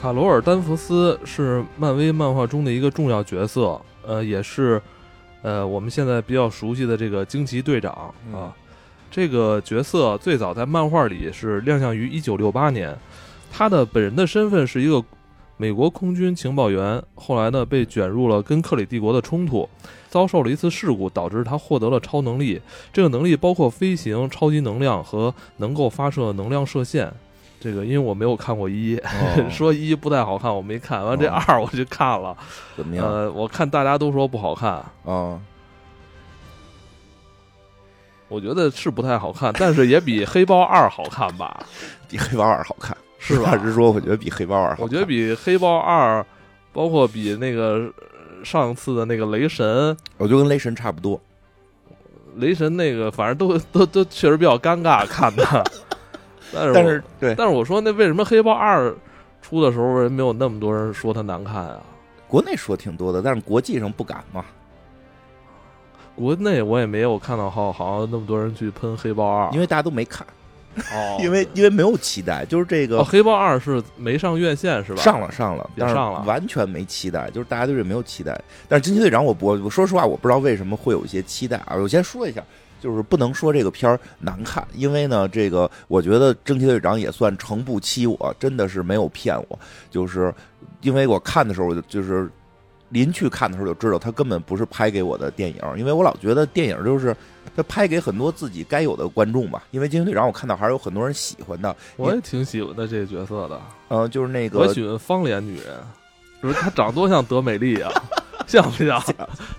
卡罗尔·丹佛斯是漫威漫画中的一个重要角色，呃，也是呃我们现在比较熟悉的这个惊奇队长啊。这个角色最早在漫画里是亮相于一九六八年，他的本人的身份是一个美国空军情报员，后来呢被卷入了跟克里帝国的冲突，遭受了一次事故，导致他获得了超能力。这个能力包括飞行、超级能量和能够发射能量射线。这个因为我没有看过一，说一不太好看，我没看完这二我就看了，怎么样？呃，我看大家都说不好看啊。我觉得是不太好看，但是也比《黑豹二》好看吧？比《黑豹二》好看，实话实说，我觉得比《黑豹二》好看我觉得比《黑豹二》，包括比那个上次的那个《雷神》，我觉得跟《雷神》差不多。雷神那个反正都都都确实比较尴尬看的，但是但是对，但是我说那为什么《黑豹二》出的时候人没有那么多人说它难看啊？国内说挺多的，但是国际上不敢嘛。国内我也没有看到好好像那么多人去喷《黑豹二》，因为大家都没看，哦，因为因为没有期待，就是这个《黑豹二》是没上院线是吧？上了上了，上了，完全没期待，就是大家对这没有期待。但是惊奇队长，我我我说实话，我不知道为什么会有一些期待啊。我先说一下，就是不能说这个片儿难看，因为呢，这个我觉得惊奇队长也算诚不欺我，真的是没有骗我，就是因为我看的时候就是。临去看的时候就知道，他根本不是拍给我的电影，因为我老觉得电影就是他拍给很多自己该有的观众吧。因为惊奇队长，我看到还是有很多人喜欢的，我也挺喜欢的这个角色的。呃，就是那个我喜欢方脸女人，就是她长多像德美丽啊。像不像？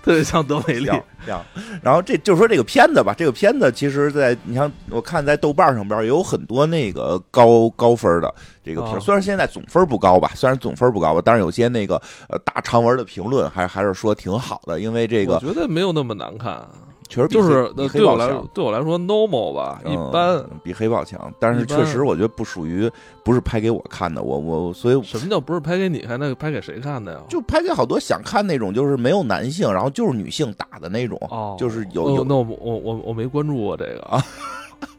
特别像德美丽。像。然后这就是说这个片子吧，这个片子其实，在你像我看在豆瓣上边也有很多那个高高分的这个评，虽然现在总分不高吧，虽然总分不高吧，但是有些那个呃大长文的评论还还是说挺好的，因为这个我觉得没有那么难看。确实就是对我来说，对我来说，normal 吧，一般比黑豹强。但是确实，我觉得不属于不是拍给我看的。我我所以什么叫不是拍给你看？那个拍给谁看的呀？就拍给好多想看那种，就是没有男性，然后就是女性打的那种。哦，就是有有。那我我我我没关注过这个啊，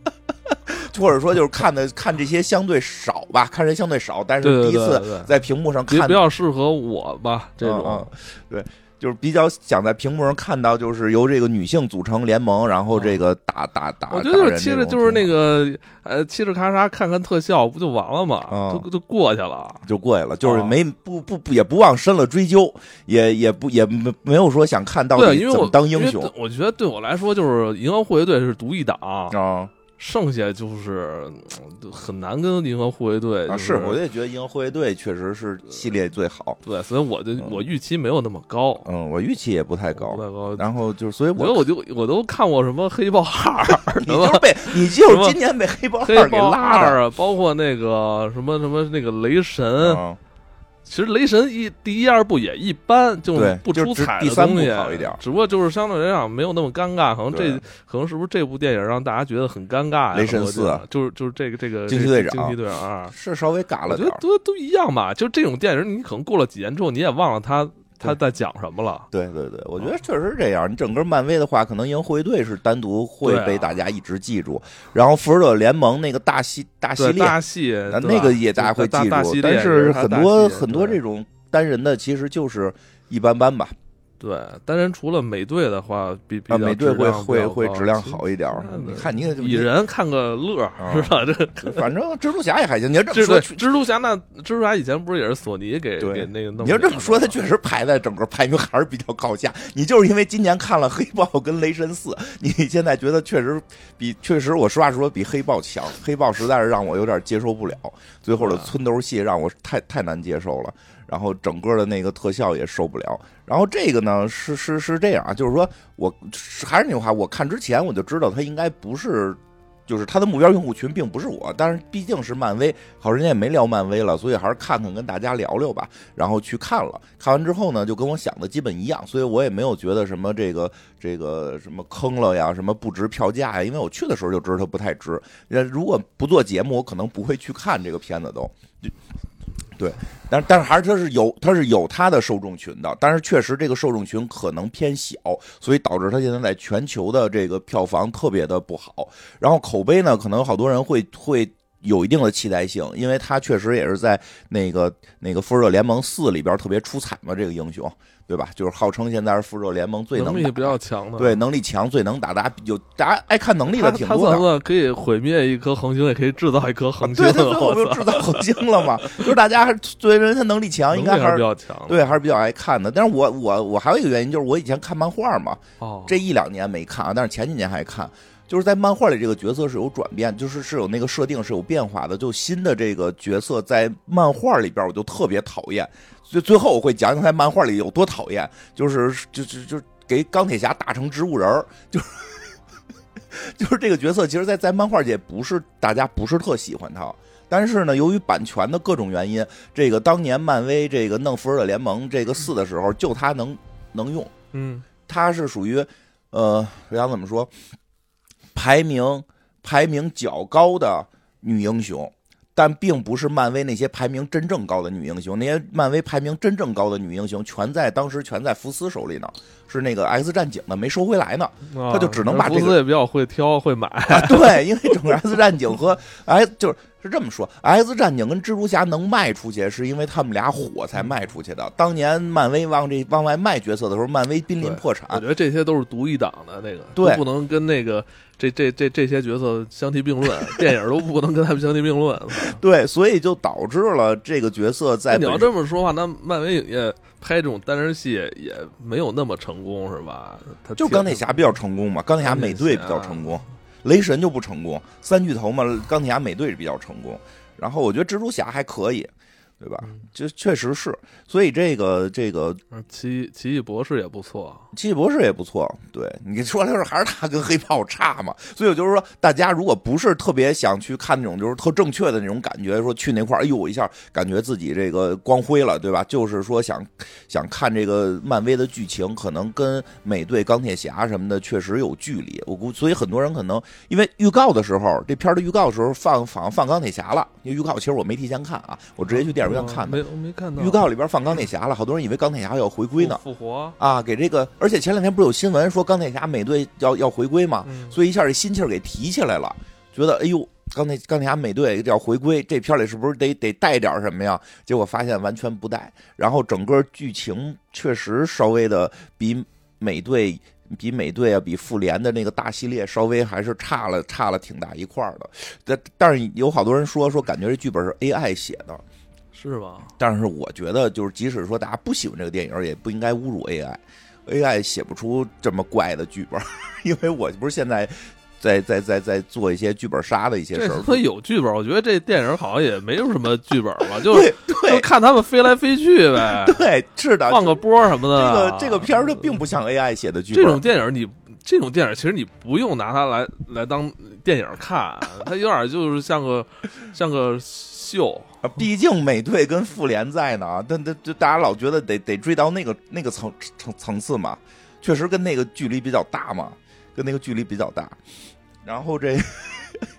或者说就是看的看这些相对少吧，看人相对少，但是第一次在屏幕上看比较适合我吧，这种对。就是比较想在屏幕上看到，就是由这个女性组成联盟，然后这个打打打。我觉得就是其实就是那个呃，嘁哩咔嚓看看特效不就完了吗？就就过去了，就过去了，就是没不不也不往深了追究，也也不也没没有说想看到底怎么当英雄。我觉得对我来说，就是银河护卫队是独一档啊。剩下就是很难跟银河护卫队啊，是我也觉得银河护卫队确实是系列最好，对，所以我就我预期没有那么高，嗯，我预期也不太高，不太高。然后就是所以，我我就我都看过什么黑豹二，你就被你就是今年被黑豹二给拉的，包括那个什么什么那个雷神。其实雷神一第一二部也一般，就不出彩的东西，只不过就是相对来讲没有那么尴尬。可能这可能是不是这部电影让大家觉得很尴尬？雷神四就是就是这个这个惊奇队长，惊奇队长二是稍微尬了点，我觉得都都一样吧。就这种电影，你可能过了几年之后，你也忘了它。他在讲什么了？对对对，我觉得确实是这样。你整个漫威的话，可能银河护卫队是单独会被大家一直记住，然后复仇者联盟那个大系大系列，大戏那个也大家会记住。但是很多很多这种单人的，其实就是一般般吧。对，当然除了美队的话，比比美队会会会质量好一点。你看，你蚁人看个乐是吧？这 反正蜘蛛侠也还行。你要这么说，蜘蛛侠那蜘蛛侠以前不是也是索尼给给那个弄？你要这么说，他确实排在整个排名还是比较靠下。你就是因为今年看了黑豹跟雷神四，你现在觉得确实比确实，我实话实说比黑豹强。黑豹实在是让我有点接受不了，最后的村头戏让我太太难接受了。然后整个的那个特效也受不了。然后这个呢是是是这样啊，就是说我还是那句话，我看之前我就知道他应该不是，就是他的目标用户群并不是我。但是毕竟是漫威，好人家也没聊漫威了，所以还是看看跟大家聊聊吧。然后去看了，看完之后呢，就跟我想的基本一样，所以我也没有觉得什么这个这个什么坑了呀，什么不值票价呀。因为我去的时候就知道它不太值。那如果不做节目，我可能不会去看这个片子都。对，但但是还是它是有它是有它的受众群的，但是确实这个受众群可能偏小，所以导致它现在在全球的这个票房特别的不好。然后口碑呢，可能有好多人会会有一定的期待性，因为他确实也是在那个那个复仇者联盟四里边特别出彩嘛，这个英雄，对吧？就是号称现在是复仇者联盟最能能力比较强的，对能力强、最能打，大家有大家爱看能力的挺多的。可以毁灭一颗恒星，也可以制造一颗恒星？对对对，我们就制造恒星了嘛，就是大家还作为人他能力强，应该还还是是比较强。对还是比较爱看的。但是我我我还有一个原因就是我以前看漫画嘛，哦，这一两年没看啊，但是前几年还看。就是在漫画里，这个角色是有转变，就是是有那个设定是有变化的。就新的这个角色在漫画里边，我就特别讨厌。所以最后我会讲讲在漫画里有多讨厌，就是就就就给钢铁侠打成植物人儿，就是 就是这个角色，其实在，在漫画界不是大家不是特喜欢他。但是呢，由于版权的各种原因，这个当年漫威这个弄复仇者联盟这个四的时候，就他能能用，嗯，他是属于，呃，我想怎么说，排名排名较高的女英雄，但并不是漫威那些排名真正高的女英雄。那些漫威排名真正高的女英雄，全在当时全在福斯手里呢，是那个 X 战警的没收回来呢。他他就只能把这个福斯也比较会挑会买，啊，对，因为整个 X 战警和哎 就是是这么说，X 战警跟蜘蛛侠能卖出去，是因为他们俩火才卖出去的。当年漫威往这往外卖角色的时候，漫威濒临破产我。觉得这些都是独一档的，那个对都不能跟那个这这这这些角色相提并论，电影都不能跟他们相提并论。对，所以就导致了这个角色在你要这么说话，那漫威影业拍这种单人戏也没有那么成功，是吧？他就钢铁侠比较成功嘛，钢铁侠美队比较成功，雷神就不成功。三巨头嘛，钢铁侠美队是比较成功，然后我觉得蜘蛛侠还可以，对吧？就确实是，所以这个这个嗯奇奇异博士也不错，奇异博士也不错，对你说的就是还是他跟黑豹差嘛，所以我就是说，大家如果不是特别想去看那种就是特正确的那种感觉，说去那块儿，哎呦我一下感觉自己这个光辉了，对吧？就是说想想看这个漫威的剧情，可能跟美队、钢铁侠什么的确实有距离。我估，所以很多人可能因为预告的时候，这片儿的预告的时候放放放钢铁侠了，因为预告其实我没提前看啊，我直接去电影院看的。没我没看到预告里边放钢铁侠了，好多人以为钢铁侠要回归呢。复活，啊，给这个，而且前两天不是有新闻说钢铁侠美队要要回归嘛，嗯所以一下这心气儿给提起来了，觉得哎呦，钢铁钢铁侠美队要回归，这片儿里是不是得得带点什么呀？结果发现完全不带，然后整个剧情确实稍微的比美队。比美队啊，比复联的那个大系列稍微还是差了差了挺大一块儿的，但但是有好多人说说感觉这剧本是 AI 写的，是吧？但是我觉得，就是即使说大家不喜欢这个电影，也不应该侮辱 AI。AI 写不出这么怪的剧本，因为我不是现在在在在在做一些剧本杀的一些事儿。这他有剧本，我觉得这电影好像也没有什么剧本吧，就是就看他们飞来飞去呗，对，是的，放个波什么的这。个这个片儿它并不像 AI 写的剧本。这种电影你。这种电影其实你不用拿它来来当电影看，它有点就是像个像个秀。啊毕竟美队跟复联在呢，但但就大家老觉得得得追到那个那个层层层次嘛，确实跟那个距离比较大嘛，跟那个距离比较大。然后这，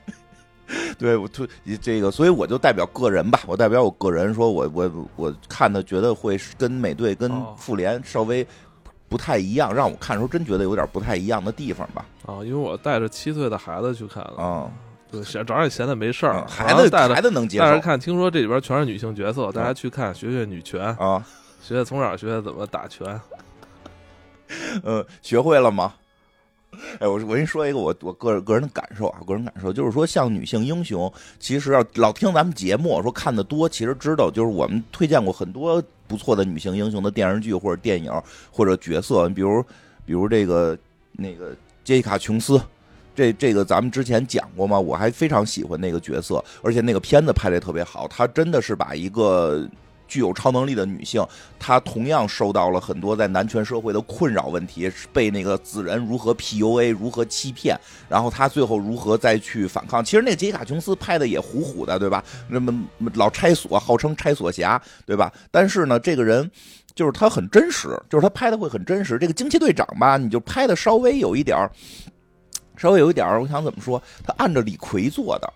对我推这个，所以我就代表个人吧，我代表我个人说我我我看的觉得会跟美队跟哦复联稍微不太一样，让我看的时候真觉得有点不太一样的地方吧。啊，因为我带着七岁的孩子去看了，啊、对，闲正好也闲的没事儿嗯，孩子带着孩子能接受带着看，听说这里边全是女性角色，大家去看学学女权，啊，学学从小学学怎么打拳。呃，学会了吗？哎，我我跟你说一个我我个人个人的感受啊，个人感受就是说，像女性英雄，其实要老听咱们节目说看的多，其实知道就是我们推荐过很多不错的女性英雄的电视剧或者电影或者角色，比如比如这个那个杰西卡琼斯。这这个咱们之前讲过吗，我还非常喜欢那个角色，而且那个片子拍的特别好，他真的是把一个具有超能力的女性，她同样受到了很多在男权社会的困扰问题，被那个子人如何 PUA，如何欺骗，然后她最后如何再去反抗。其实那杰西卡琼斯拍的也虎虎的，对吧？那么老拆锁，号称拆锁侠，对吧？但是呢，这个人。就是他很真实，就是他拍的会很真实。这个惊奇队长吧，你就拍的稍微有一点儿，稍微有一点儿，我想怎么说？他按照李逵做的，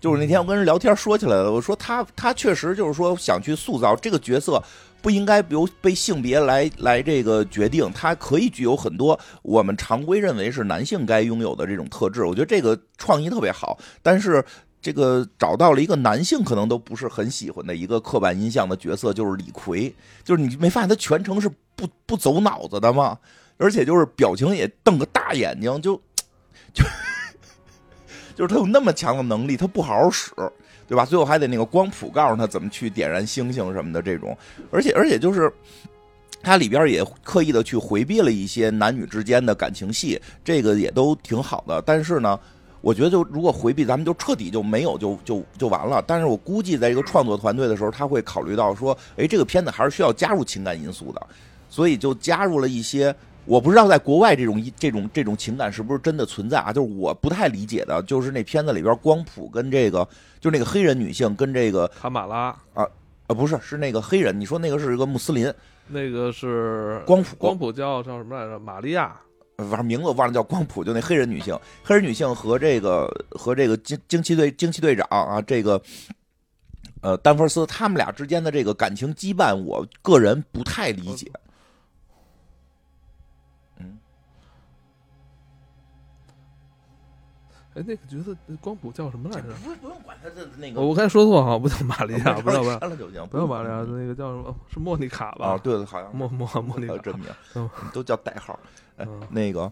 就是那天我跟人聊天说起来了，我说他他确实就是说想去塑造这个角色，不应该由被性别来来这个决定，他可以具有很多我们常规认为是男性该拥有的这种特质。我觉得这个创意特别好，但是。这个找到了一个男性可能都不是很喜欢的一个刻板印象的角色，就是李逵。就是你没发现他全程是不不走脑子的吗？而且就是表情也瞪个大眼睛，就 就 就是他有那么强的能力，他不好好使，对吧？最后还得那个光谱告诉他怎么去点燃星星什么的这种。而且而且就是它里边也刻意的去回避了一些男女之间的感情戏，这个也都挺好的。但是呢。我觉得就如果回避，咱们就彻底就没有就就就完了。但是我估计在一个创作团队的时候，他会考虑到说，哎，这个片子还是需要加入情感因素的，所以就加入了一些我不知道在国外这种这种这种情感是不是真的存在啊？就是我不太理解的，就是那片子里边光谱跟这个，就那个黑人女性跟这个卡马拉啊啊不是是那个黑人，你说那个是一个穆斯林，那个是光谱光谱叫叫什么来着？玛利亚。反正名字我忘了，叫光谱，就那黑人女性，黑人女性和这个和这个惊惊奇队惊奇队长啊，这个呃丹佛斯他们俩之间的这个感情羁绊，我个人不太理解。哎，那个角色光谱叫什么来着？不不用管他的那个，我刚才说错哈，不叫玛利亚，不叫吧？删了就行，不叫玛利亚，那个叫什么？是莫妮卡吧？啊，对好像莫莫莫妮卡真名，都叫代号。那个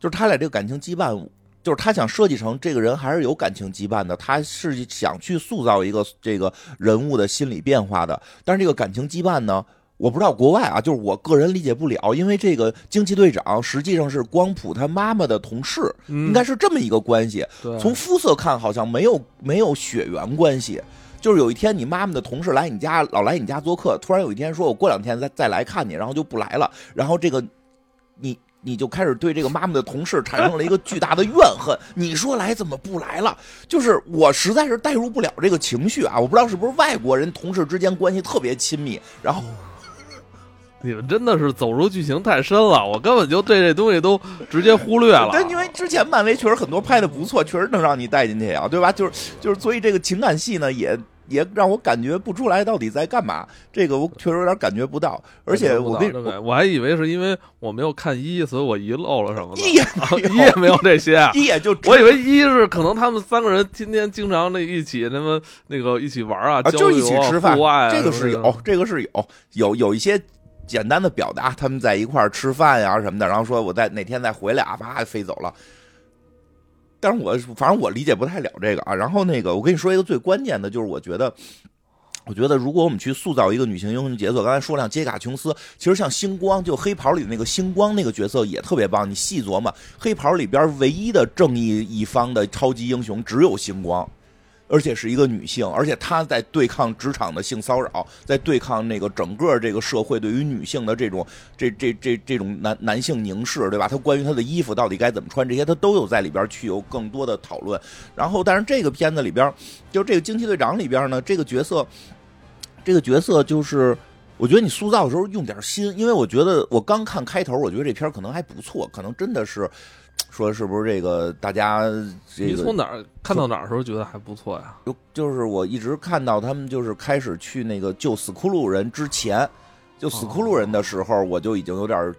就是他俩这个感情羁绊，就是他想设计成这个人还是有感情羁绊的，他是想去塑造一个这个人物的心理变化的。但是这个感情羁绊呢，我不知道国外啊，就是我个人理解不了，因为这个惊奇队长实际上是光谱他妈妈的同事，应该是这么一个关系。从肤色看，好像没有没有血缘关系。就是有一天你妈妈的同事来你家，老来你家做客，突然有一天说我过两天再再来看你，然后就不来了，然后这个你。你就开始对这个妈妈的同事产生了一个巨大的怨恨。你说来怎么不来了？就是我实在是代入不了这个情绪啊！我不知道是不是外国人同事之间关系特别亲密。然后你们真的是走入剧情太深了，我根本就对这东西都直接忽略了。但，因为之前漫威确实很多拍的不错，确实能让你带进去啊，对吧？就是就是，所以这个情感戏呢也。也让我感觉不出来到底在干嘛，这个我确实有点感觉不到。而且我跟我还以为是因为我没有看一，所以我遗漏了什么。一也一也没有这些，一也就我以为一是可能他们三个人天天经常那一起那么那个一起玩啊，就一起吃饭，这个是有，这个是有有有一些简单的表达，他们在一块儿吃饭呀什么的，然后说我在哪天再回来啊，啪飞走了。但是我反正我理解不太了这个啊，然后那个我跟你说一个最关键的，就是我觉得，我觉得如果我们去塑造一个女性英雄角色，刚才说了杰卡琼斯，其实像星光，就黑袍里那个星光那个角色也特别棒。你细琢磨，黑袍里边唯一的正义一方的超级英雄只有星光。而且是一个女性，而且她在对抗职场的性骚扰，在对抗那个整个这个社会对于女性的这种这这这这种男男性凝视，对吧？她关于她的衣服到底该怎么穿，这些她都有在里边去有更多的讨论。然后，但是这个片子里边，就这个惊奇队长里边呢，这个角色，这个角色就是我觉得你塑造的时候用点心，因为我觉得我刚看开头，我觉得这片可能还不错，可能真的是。说是不是这个？大家这个你从哪儿看到哪儿的时候觉得还不错呀？就就是我一直看到他们就是开始去那个救死骷髅人之前，就死骷髅人的时候，我就已经有点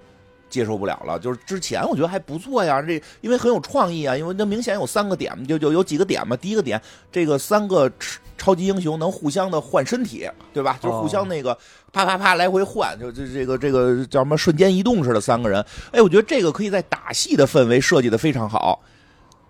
接受不了了。就是之前我觉得还不错呀，这因为很有创意啊，因为那明显有三个点，就就有几个点嘛。第一个点，这个三个超级英雄能互相的换身体，对吧？就是互相那个。啪啪啪来回换，就这这个这个叫什么瞬间移动似的三个人，哎，我觉得这个可以在打戏的氛围设计的非常好，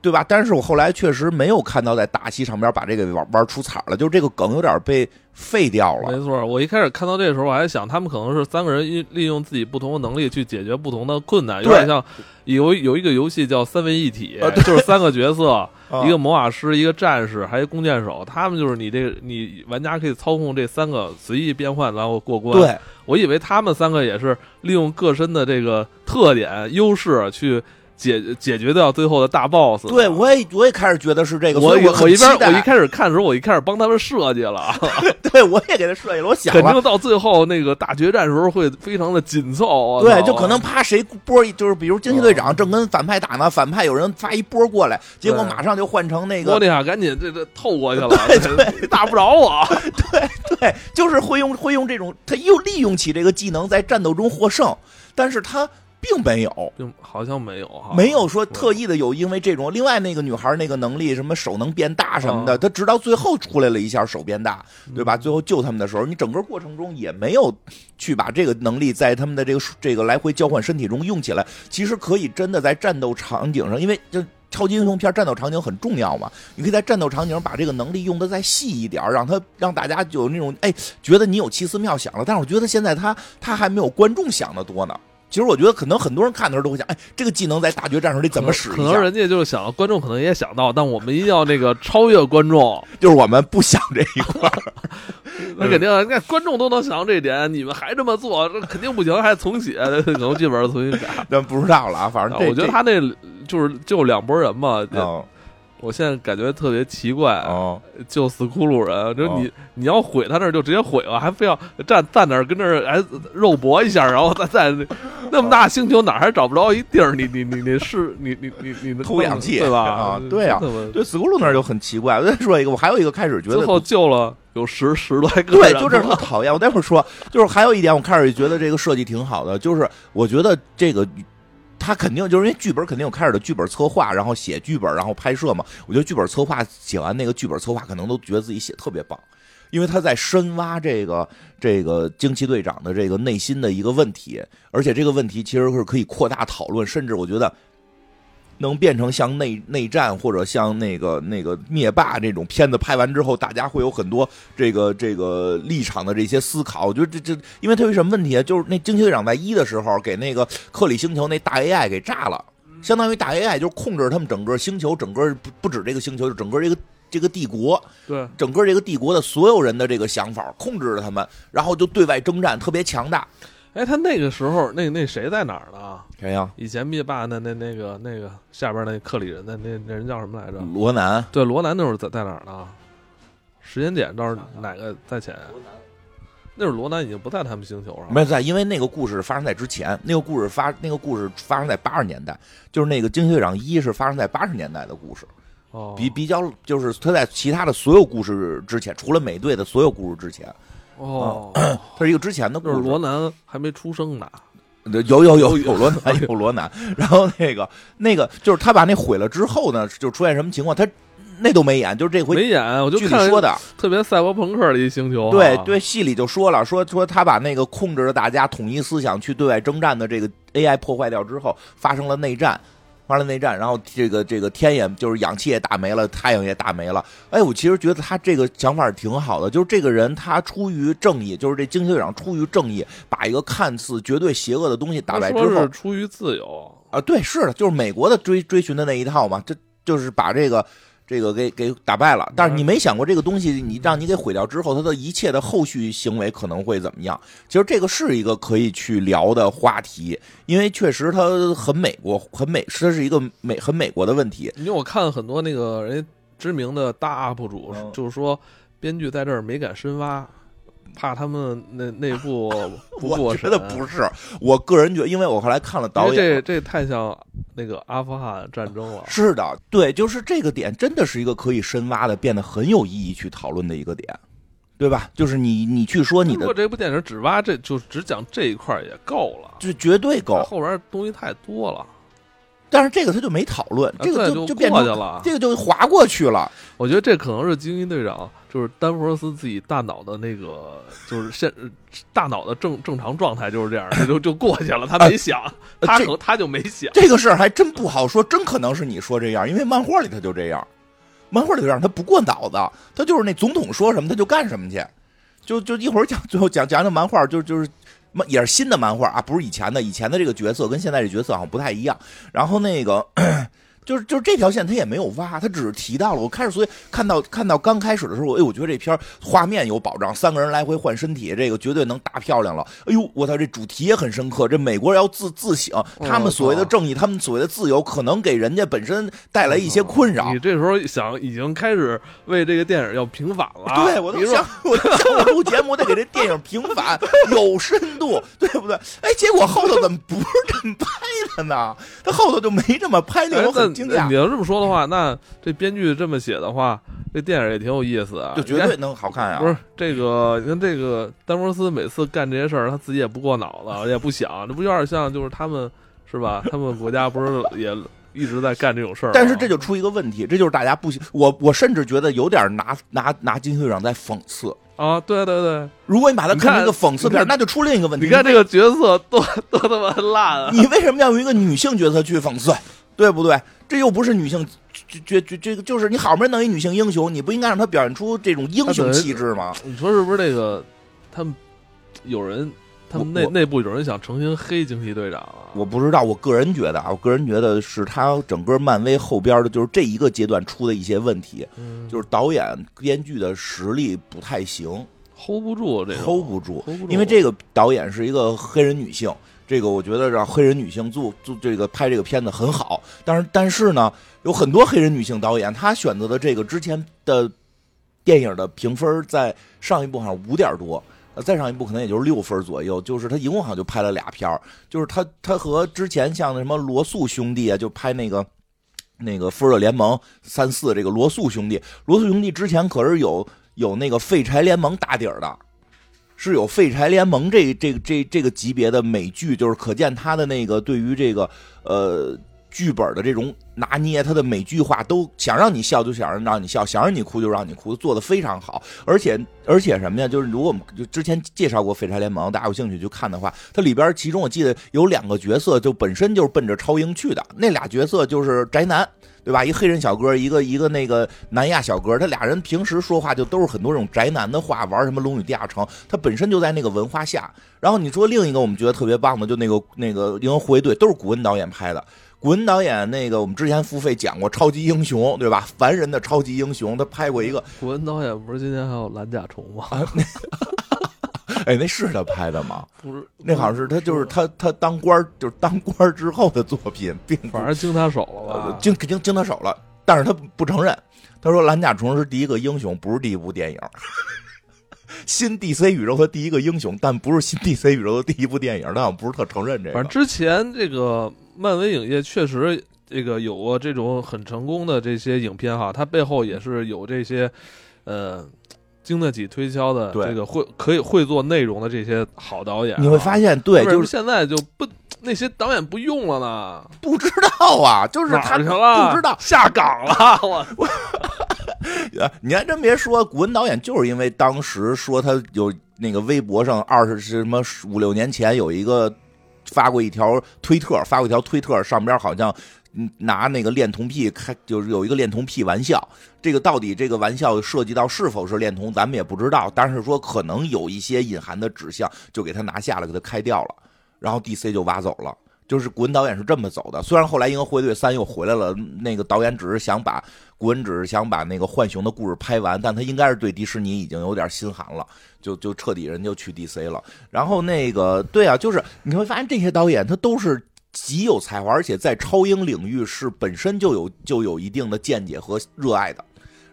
对吧？但是我后来确实没有看到在打戏上边把这个玩玩出彩了，就是这个梗有点被废掉了。没错，我一开始看到这时候，我还想他们可能是三个人利利用自己不同的能力去解决不同的困难，有点像有有一个游戏叫三位一体，就是三个角色。一个魔法师，一个战士，还有弓箭手，他们就是你这个你玩家可以操控这三个随意变换，然后过关。对我以为他们三个也是利用各身的这个特点优势去。解解决掉最后的大 boss，对我也我也开始觉得是这个，我我一边我一开始看的时候，我一开始帮他们设计了，对我也给他设计了，我想肯定到最后那个大决战时候会非常的紧凑，对，就可能啪谁波就是比如惊奇队长正跟反派打呢，反派有人发一波过来，结果马上就换成那个莫妮卡赶紧这这透过去了，对对，打不着我，对对，就是会用会用这种他又利用起这个技能在战斗中获胜，但是他。并没有，并好像没有哈，没有说特意的有因为这种。另外那个女孩那个能力，什么手能变大什么的，她直到最后出来了一下手变大，对吧？最后救他们的时候，你整个过程中也没有去把这个能力在他们的这个这个来回交换身体中用起来。其实可以真的在战斗场景上，因为就。超级英雄片战斗场景很重要嘛？你可以在战斗场景上把这个能力用的再细一点，让他让大家有那种哎，觉得你有奇思妙想了。但是我觉得现在他他还没有观众想的多呢。其实我觉得可能很多人看的时候都会想，哎，这个技能在大决战时候得怎么使？可能人家就是想，观众可能也想到，但我们一定要那个超越观众，就是我们不想这一块儿。那肯定，你看观众都能想到这点，你们还这么做，这肯定不行，还重写，可能剧本重新改。但不知道了啊，反正我觉得他那。就是就两拨人嘛，我现在感觉特别奇怪，救死骷髅人，就你你要毁他那儿就直接毁了，还非要站站那儿跟那儿哎肉搏一下，然后再再 那么大星球哪还找不着一地儿，你你你你是你你你你偷氧气对吧？啊，对呀，对死骷髅那儿就很奇怪。我再说一个，我还有一个开始觉得最后救了有十十来个，对，就这特讨厌。我待会儿说，就是还有一点，我开始觉得这个设计挺好的，就是我觉得这个。他肯定就是因为剧本肯定有开始的剧本策划，然后写剧本，然后拍摄嘛。我觉得剧本策划写完那个剧本策划，可能都觉得自己写特别棒，因为他在深挖这个 这个惊奇队长的这个内心的一个问题，而且这个问题其实是可以扩大讨论，甚至我觉得。能变成像内内战或者像那个那个灭霸这种片子拍完之后，大家会有很多这个这个立场的这些思考。我觉得这这，因为他有什么问题啊？就是那惊奇队长在一的时候给那个克里星球那大 AI 给炸了，相当于大 AI 就控制他们整个星球，整个不不止这个星球，就整个这个这个帝国，对，整个这个帝国的所有人的这个想法控制着他们，然后就对外征战，特别强大。哎，他那个时候，那那谁在哪儿呢？谁呀？以前灭霸那那那个那个下边那克里人的那那人叫什么来着？罗南。对，罗南那会儿在在哪儿呢？时间点倒是哪个在前？那会儿罗南已经不在他们星球上，没在，因为那个故事发生在之前。那个故事发那个故事发生在八十年代，就是那个惊奇队长一是发生在八十年代的故事。哦，比比较就是他在其他的所有故事之前，除了美队的所有故事之前。哦，它是一个之前的故事。罗南还没出生呢，有有有有罗南 有罗南，然后那个那个就是他把那毁了之后呢，就出现什么情况？他那都没演，就是这回没演，我就看说的特别赛博朋克的一星球。对对，戏里就说了，说说他把那个控制着大家统一思想去对外征战的这个 AI 破坏掉之后，发生了内战。发了内战，然后这个这个天也就是氧气也打没了，太阳也打没了。哎，我其实觉得他这个想法挺好的，就是这个人他出于正义，就是这惊奇队长出于正义，把一个看似绝对邪恶的东西打败之后，出于自由啊，对，是的，就是美国的追追寻的那一套嘛，这就是把这个。这个给给打败了，但是你没想过这个东西，你让你给毁掉之后，它的一切的后续行为可能会怎么样？其实这个是一个可以去聊的话题，因为确实它很美国，很美，这是一个美很美国的问题。因为我看很多那个人知名的大 UP 主，就是说编剧在这儿没敢深挖。怕他们内内部 不我觉得不是，我个人觉得，因为我后来看了导演，这这太像那个阿富汗战争了。是的，对，就是这个点真的是一个可以深挖的，变得很有意义去讨论的一个点，对吧？就是你你去说你的，如果这部电影只挖这就只讲这一块也够了，就绝对够，后边东西太多了。但是这个他就没讨论，这个就就变成了，这个就划过去了。我觉得这可能是精英队长。就是丹佛斯自己大脑的那个，就是现大脑的正正常状态就是这样，他就就过去了，他没想，他可他就没想这个事儿还真不好说，真可能是你说这样，因为漫画里他就这样，漫画里就让他不过脑子，他就是那总统说什么他就干什么去，就就一会儿讲最后讲讲讲漫画，就就是漫也是新的漫画啊，不是以前的，以前的这个角色跟现在这角色好像不太一样，然后那个。就是就是这条线他也没有挖，他只是提到了。我开始所以看到看到刚开始的时候，哎，我觉得这片画面有保障，三个人来回换身体，这个绝对能大漂亮了。哎呦，我操，这主题也很深刻。这美国人要自自省，他们所谓的正义，他们所谓的自由，可能给人家本身带来一些困扰。你这时候想，已经开始为这个电影要平反了。对，我都想，我想我录节目得给这电影平反，有深度，对不对？哎，结果后头怎么不是这么拍的呢？他后头就没这么拍，令我很。你要这么说的话，那这编剧这么写的话，这电影也挺有意思啊，就绝对能好看啊！不是这个，你看这个丹佛斯每次干这些事儿，他自己也不过脑子，也不想，这不有点像就是他们是吧？他们国家不是也一直在干这种事儿吗？但是这就出一个问题，这就是大家不行我，我甚至觉得有点拿拿拿惊奇队长在讽刺。啊，对对对，如果你把它看看成一个讽刺片，那就出另一个问题。你看这个角色多 多他妈烂啊！你为什么要用一个女性角色去讽刺，对不对？这又不是女性，这这这个就是你好不容易弄一女性英雄，你不应该让她表现出这种英雄气质吗？你说是不是那个他们有人，他们内内部有人想成心黑惊奇队长啊？我不知道，我个人觉得啊，我个人觉得是他整个漫威后边的，就是这一个阶段出的一些问题，嗯就是导演、编剧的实力不太行 hold 不住这 hold 不住，因为这个导演是一个黑人女性，这个我觉得让黑人女性做做这个拍这个片子很好。但是但是呢，有很多黑人女性导演，她选择的这个之前的电影的评分在上一部好像五点多。呃，再上一部可能也就是六分左右，就是他一共好像就拍了俩片儿，就是他他和之前像那什么罗素兄弟啊，就拍那个那个复仇者联盟三四这个罗素兄弟，罗素兄弟之前可是有有那个废柴联盟打底儿的，是有废柴联盟这这这这个级别的美剧，就是可见他的那个对于这个呃剧本的这种拿捏，他的每句话都想让你笑就想让你笑，想让你哭就让你哭，做的非常好。而且而且什么呀？就是如果我们就之前介绍过废柴联盟，大家有兴趣去看的话，它里边其中我记得有两个角色就本身就是奔着超英去的，那俩角色就是宅男。对吧？一黑人小哥，一个一个那个南亚小哥，他俩人平时说话就都是很多这种宅男的话，玩什么《龙与地下城》，他本身就在那个文化下。然后你说另一个我们觉得特别棒的，就那个那个《银河护卫队》，都是古恩导演拍的。古恩导演那个我们之前付费讲过超级英雄，对吧？凡人的超级英雄，他拍过一个，古文导演不是今天还有蓝甲虫吗？哎，那是他拍的吗？不是，那好像是他就是他他当官儿就是当官儿之后的作品，并反正经他手了经经经他手了，但是他不承认。他说蓝甲虫是第一个英雄，不是第一部电影。新 DC 宇宙的第一个英雄，但不是新 DC 宇宙的第一部电影，但我不是特承认这个反正。之前这个漫威影业确实这个有过这种很成功的这些影片哈，它背后也是有这些呃经得起推敲的这个会可以会做内容的这些好导演啊、你会发现，对，就是现在就不那些导演不用了呢？不知道啊，就是哪他？不知道。下岗了，我呃你还真别说，古文导演就是因为当时说他有那个微博上二十什么五六年前有一个发过一条推特，发过一条推特，上边好像拿那个恋童癖开，就是有一个恋童癖玩笑。这个到底这个玩笑涉及到是否是恋童，咱们也不知道。但是说可能有一些隐含的指向，就给他拿下了，给他开掉了，然后 DC 就挖走了。就是古恩导演是这么走的，虽然后来《银河护卫队三》又回来了，那个导演只是想把古恩只是想把那个浣熊的故事拍完，但他应该是对迪士尼已经有点心寒了，就就彻底人就去 DC 了。然后那个对啊，就是你会发现这些导演他都是极有才华，而且在超英领域是本身就有就有一定的见解和热爱的。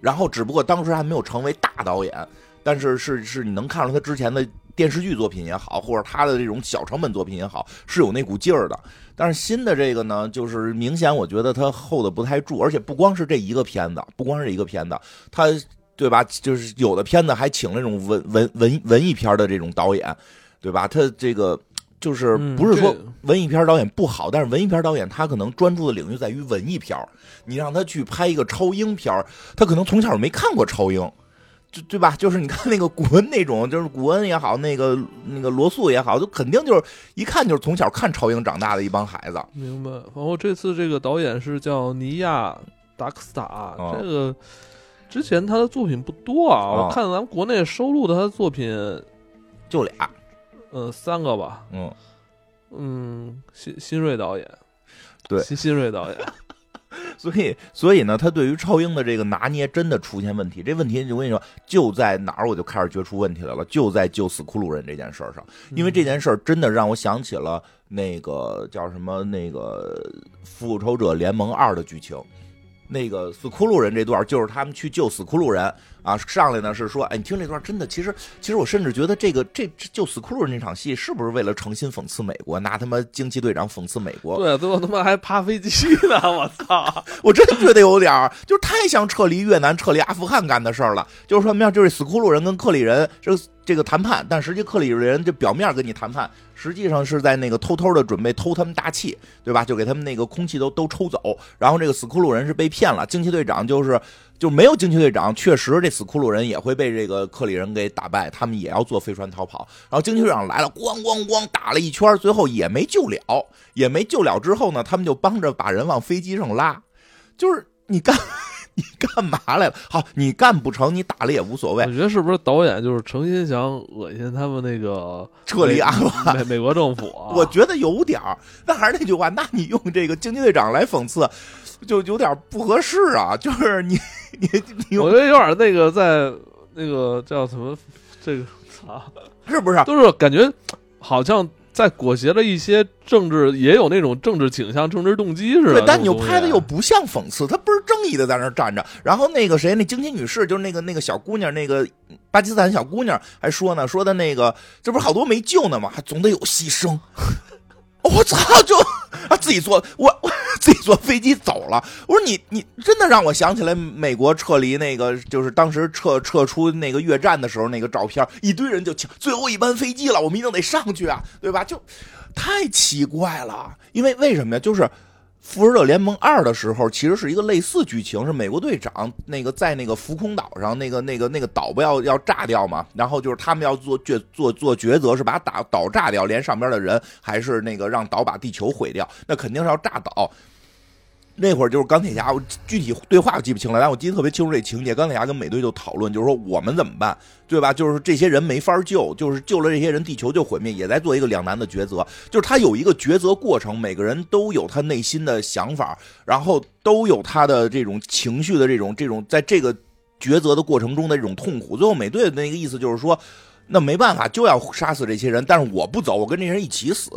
然后只不过当时还没有成为大导演，但是是是你能看出他之前的电视剧作品也好，或者他的这种小成本作品也好，是有那股劲儿的。但是新的这个呢，就是明显我觉得他 hold 的不太住，而且不光是这一个片子，不光是一个片子，他对吧？就是有的片子还请那种文文文文艺片的这种导演，对吧？他这个就是嗯不是说文艺片导演不好，但是文艺片导演他可能专注的领域在于文艺片儿你让他去拍一个超英片儿他可能从小没看过超英。就对吧？就是你看那个古恩那种，就是古恩也好，那个那个罗素也好，就肯定就是一看就是从小看超英长大的一帮孩子。明白。然后这次这个导演是叫尼亚达克斯塔，哦这个之前他的作品不多啊，哦我看咱们国内收录的他的作品，就俩，呃，三个吧。嗯，嗯，新新锐导演，对新新锐导演，所以所以呢，他对于超英的这个拿捏真的出现问题。这问题我跟你说，就在哪儿我就开始觉出问题来了，就在救死骷髅人这件事儿上。因为这件事儿真的让我想起了那个叫什么那个《复仇者联盟二》的剧情。那个死骷髅人这段就是他们去救死骷髅人啊，上来呢是说，哎，你听这段真的，其实其实我甚至觉得这个这这救死骷髅人这场戏是不是为了诚心讽刺美国，拿他妈惊奇队长讽刺美国？对，最后他妈还趴飞机呢，我操！我真觉得有点儿，就是太像撤离越南、撤离阿富汗干的事儿了。就是说什么呀？就是死骷髅人跟克里人这这个谈判，但实际克里人这表面跟你谈判，实际上是在那个偷偷的准备偷他们大气，对吧？就给他们那个空气都都抽走。然后这个死骷髅人是被骗了，惊奇队长就是就没有惊奇队长，确实这死骷髅人也会被这个克里人给打败，他们也要坐飞船逃跑。然后惊奇队长来了，咣咣咣打了一圈，最后也没救了，也没救了。之后呢，他们就帮着把人往飞机上拉，就是你干。你干嘛来了？好，你干不成，你打了也无所谓。我觉得是不是导演就是诚心想恶心他们那个撤离阿富美美国政府？我觉得有点儿。那还是那句话，那你用这个惊奇队长来讽刺，就有点不合适啊。就是你你你，我觉得有点那个在那个叫什么这个啊，是不是？就是感觉好像。在裹挟着一些政治，也有那种政治倾向、政治动机似的。对，但你又拍的又不像讽刺，他不是正义的在那站着。然后那个谁，那惊奇女士，就是那个那个小姑娘，那个巴基斯坦小姑娘，还说呢，说的那个，这不是好多没救呢吗？还总得有牺牲。我操！就啊，自己坐我我自己坐飞机走了。我说你你真的让我想起来美国撤离那个，就是当时撤撤出那个越战的时候那个照片，一堆人就抢最后一班飞机了，我们一定得上去啊，对吧？就太奇怪了，因为为什么呀？就是。复仇者联盟二的时候，其实是一个类似剧情，是美国队长那个在那个浮空岛上，那个那个那个岛不要要炸掉嘛，然后就是他们要做决做做抉择，是把岛岛炸掉，连上边的人，还是那个让岛把地球毁掉？那肯定是要炸岛。那会儿就是钢铁侠，我具体对话我记不清了，但我记得特别清楚这情节。钢铁侠跟美队就讨论，就是说我们怎么办，对吧？就是这些人没法救，就是救了这些人，地球就毁灭，也在做一个两难的抉择。就是他有一个抉择过程，每个人都有他内心的想法，然后都有他的这种情绪的这种这种，在这个抉择的过程中的这种痛苦。最后美队的那个意思就是说，那没办法，就要杀死这些人，但是我不走，我跟这些人一起死。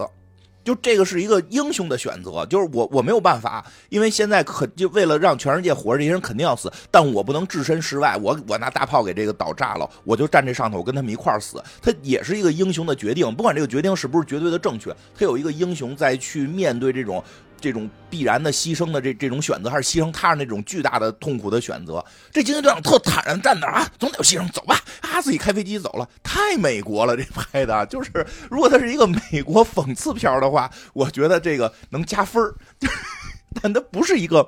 就这个是一个英雄的选择，就是我我没有办法，因为现在可就为了让全世界活着，这些人肯定要死，但我不能置身事外，我我拿大炮给这个岛炸了，我就站这上头，我跟他们一块儿死，他也是一个英雄的决定，不管这个决定是不是绝对的正确，他有一个英雄在去面对这种。这种必然的牺牲的这这种选择，还是牺牲他人那种巨大的痛苦的选择？这惊奇队长特坦然站那啊，总得有牺牲，走吧，啊，自己开飞机走了，太美国了，这拍的，就是如果他是一个美国讽刺片的话，我觉得这个能加分 但他不是一个，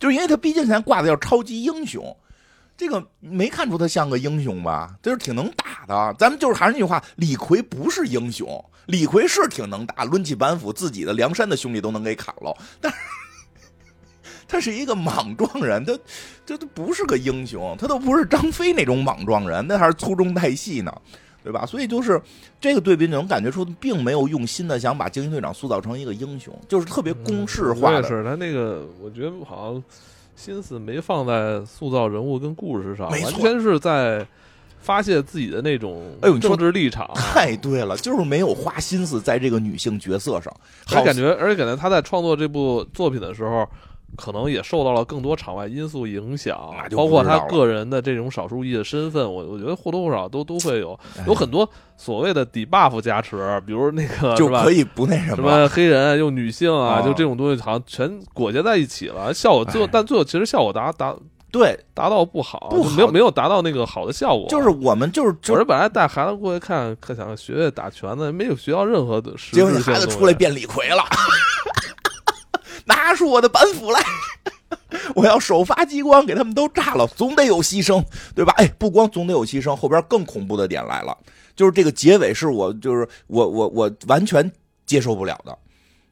就是因为他毕竟现在挂的叫超级英雄。这个没看出他像个英雄吧？就是挺能打的。咱们就是还是那句话，李逵不是英雄。李逵是挺能打，抡起板斧，自己的梁山的兄弟都能给砍了。但是 他是一个莽撞人，他这都不是个英雄，他都不是张飞那种莽撞人，那还是粗中带细呢，对吧？所以就是这个对比，你能感觉出并没有用心的想把惊奇队长塑造成一个英雄，就是特别公式化的。是他那个，我觉得好像。心思没放在塑造人物跟故事上，完全是在发泄自己的那种哎呦政治立场。太对了，就是没有花心思在这个女性角色上。还感觉，而且感觉他在创作这部作品的时候。可能也受到了更多场外因素影响，包括他个人的这种少数裔的身份，我我觉得或多或少都都会有有很多所谓的底 buff 加持，比如那个 就可以不那什么。什么黑人又女性啊，就这种东西好像全裹挟在一起了，效果最后但最后其实效果达达对。达到不好，不没有没有达到那个好的效果。就是我们就是我是本来带孩子过去看，可想学学打拳的，没有学到任何的，结果你孩子出来变李逵了。拿出我的板斧来，我要首发激光给他们都炸了，总得有牺牲，对吧？哎，不光总得有牺牲，后边更恐怖的点来了，就是这个结尾是我，就是我，我，我完全接受不了的，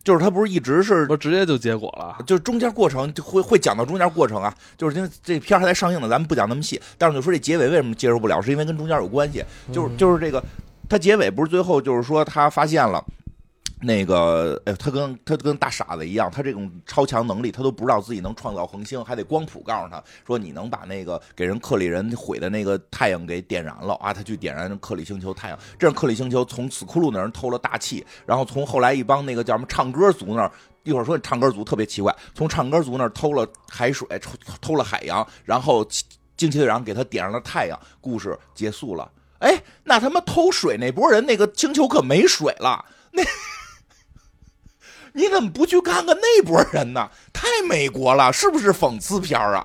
就是他不是一直是，我直接就结果了，就是中间过程就会会讲到中间过程啊，就是因为这片还在上映呢，咱们不讲那么细，但是就说这结尾为什么接受不了，是因为跟中间有关系，就是就是这个，他结尾不是最后就是说他发现了。那个，哎，他跟他跟大傻子一样，他这种超强能力，他都不知道自己能创造恒星，还得光谱告诉他说，你能把那个给人克里人毁的那个太阳给点燃了啊！他去点燃克里星球太阳，这样克里星球从死库鲁那人偷了大气，然后从后来一帮那个叫什么唱歌族那儿，一会儿说唱歌族特别奇怪，从唱歌族那儿偷了海水，偷偷了海洋，然后惊奇队长给他点上了太阳，故事结束了。哎，那他妈偷水那波人，那个星球可没水了，那。你怎么不去看看那波人呢？太美国了，是不是讽刺片啊？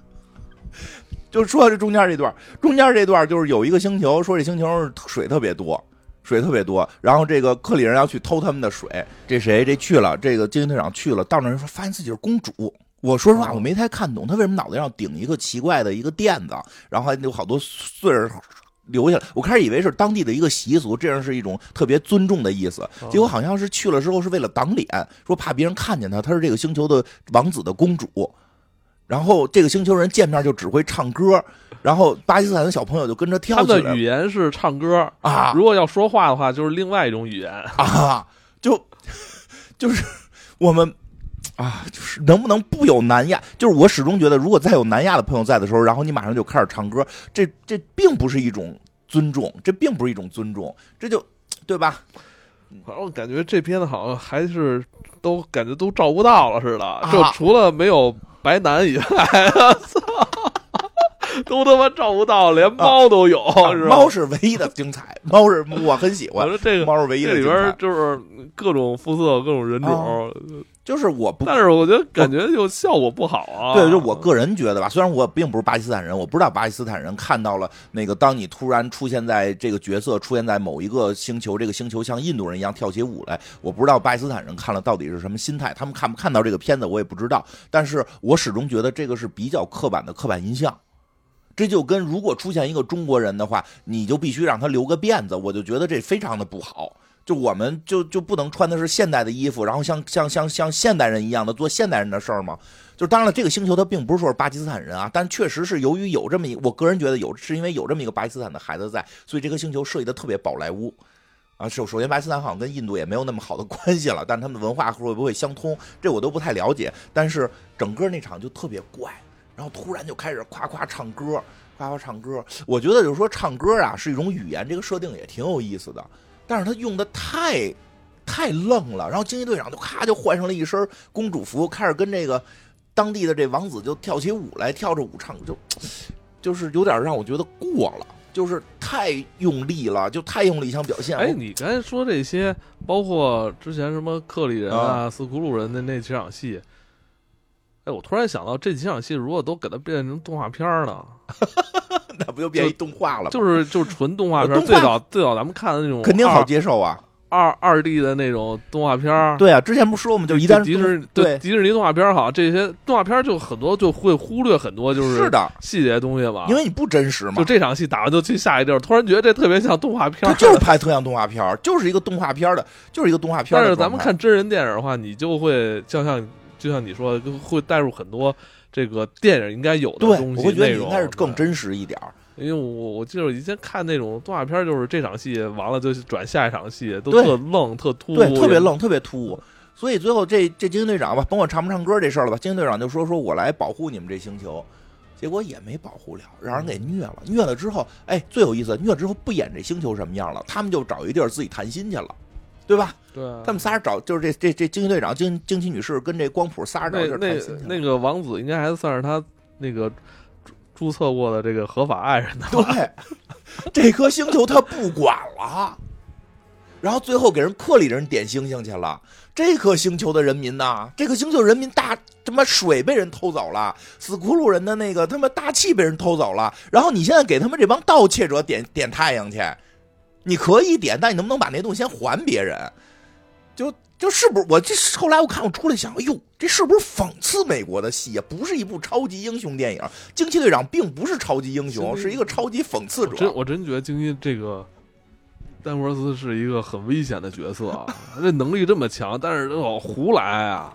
就说这中间这段，中间这段就是有一个星球，说这星球水特别多，水特别多。然后这个克里人要去偷他们的水，这谁这去了，这个惊奇队长去了，到那儿说发现自己是公主。我说实话，我没太看懂他为什么脑袋上顶一个奇怪的一个垫子，然后还有好多穗儿。留下来，我开始以为是当地的一个习俗，这样是一种特别尊重的意思。结果好像是去了之后是为了挡脸，说怕别人看见他，他是这个星球的王子的公主。然后这个星球人见面就只会唱歌，然后巴基斯坦的小朋友就跟着跳起来。他的语言是唱歌啊，如果要说话的话，就是另外一种语言啊。就 就是我们啊，就是能不能不有南亚？就是我始终觉得，如果再有南亚的朋友在的时候，然后你马上就开始唱歌，这这并不是一种。尊重，这并不是一种尊重，这就，对吧？反正我感觉这片子好像还是都感觉都照顾到了似的，就除了没有白男以外，操。都他妈照不到，连猫都有，是猫是唯一的精彩，猫是我很喜欢。我说这个猫是唯一的，这里边就是各种肤色、各种人种，就是我不。但是我觉得感觉就效果不好啊。对，就我个人觉得吧，虽然我并不是巴基斯坦人，我不知道巴基斯坦人看到了那个，当你突然出现在这个角色出现在某一个星球，这个星球像印度人一样跳起舞来，我不知道巴基斯坦人看了到底是什么心态，他们看不看到这个片子我也不知道，但是我始终觉得这个是比较刻板的刻板印象。这就跟如果出现一个中国人的话，你就必须让他留个辫子，我就觉得这非常的不好。就我们就就不能穿的是现代的衣服，然后像像像像现代人一样的做现代人的事儿吗？就当然了，这个星球它并不是说是巴基斯坦人啊，但确实是由于有这么一，我个人觉得有是因为有这么一个巴基斯坦的孩子在，所以这个星球设计的特别宝莱坞啊。首首先，巴基斯坦好像跟印度也没有那么好的 关系了，但他们的文化会不会相通，这我都不太了解。但是整个那场就特别怪。然后突然就开始夸夸唱歌，夸夸唱歌。我觉得就是说唱歌啊是一种语言，这个设定也挺有意思的。但是他用的太太愣了。然后惊奇队长就咔就换上了一身公主服，开始跟这个当地的这王子就跳起舞来，跳着舞唱，就就是有点让我觉得过了，就是太用力了，就太用力想表现。哎，你刚才说这些，包括之前什么克里人啊、斯库鲁人的那几场戏。哎，我突然想到，这几场戏如果都给它变成动画片呢，那不就变一动画了？就是就是纯动画片。最早最早咱们看的那种，肯定好接受啊。二二 D 的那种动画片对啊，之前不说吗？就一旦迪士对迪士尼动画片好，这些动画片就很多就会忽略很多，就是是的细节东西嘛。因为你不真实嘛。就这场戏打完就去下一地儿，突然觉得这特别像动画片它就是拍特像动画片就是一个动画片的，就是一个动画片但是咱们看真人电影的话，你就会就像。就像你说，的会带入很多这个电影应该有的东西我觉得应该是更真实一点因为我我记得以前看那种动画片，就是这场戏完了就转下一场戏，都特愣特突兀，对，特别愣，特别突兀。所以最后这这精英队长吧，甭管唱不唱歌这事儿了吧，精英队长就说说我来保护你们这星球，结果也没保护了，让人给虐了。虐了之后，哎，最有意思，虐了之后不演这星球什么样了，他们就找一地儿自己谈心去了。对吧？对，他们仨人找就是这这这惊奇队长、惊惊奇女士跟这光谱仨人找那那个王子应该还算是他那个注册过的这个合法爱人呢。对，这颗星球他不管了，然后最后给人克里人点星星去了。这颗星球的人民呐，这颗星球人民大他妈水被人偷走了，死骷髅人的那个他妈大气被人偷走了，然后你现在给他们这帮盗窃者点点太阳去。你可以点，但你能不能把那东西先还别人？就就是不是我这后来我看我出来想，哎呦，这是不是讽刺美国的戏啊？不是一部超级英雄电影，惊奇队长并不是超级英雄，是一个超级讽刺者。真我真觉得惊奇这个丹佛斯是一个很危险的角色啊！这能力这么强，但是老胡来啊！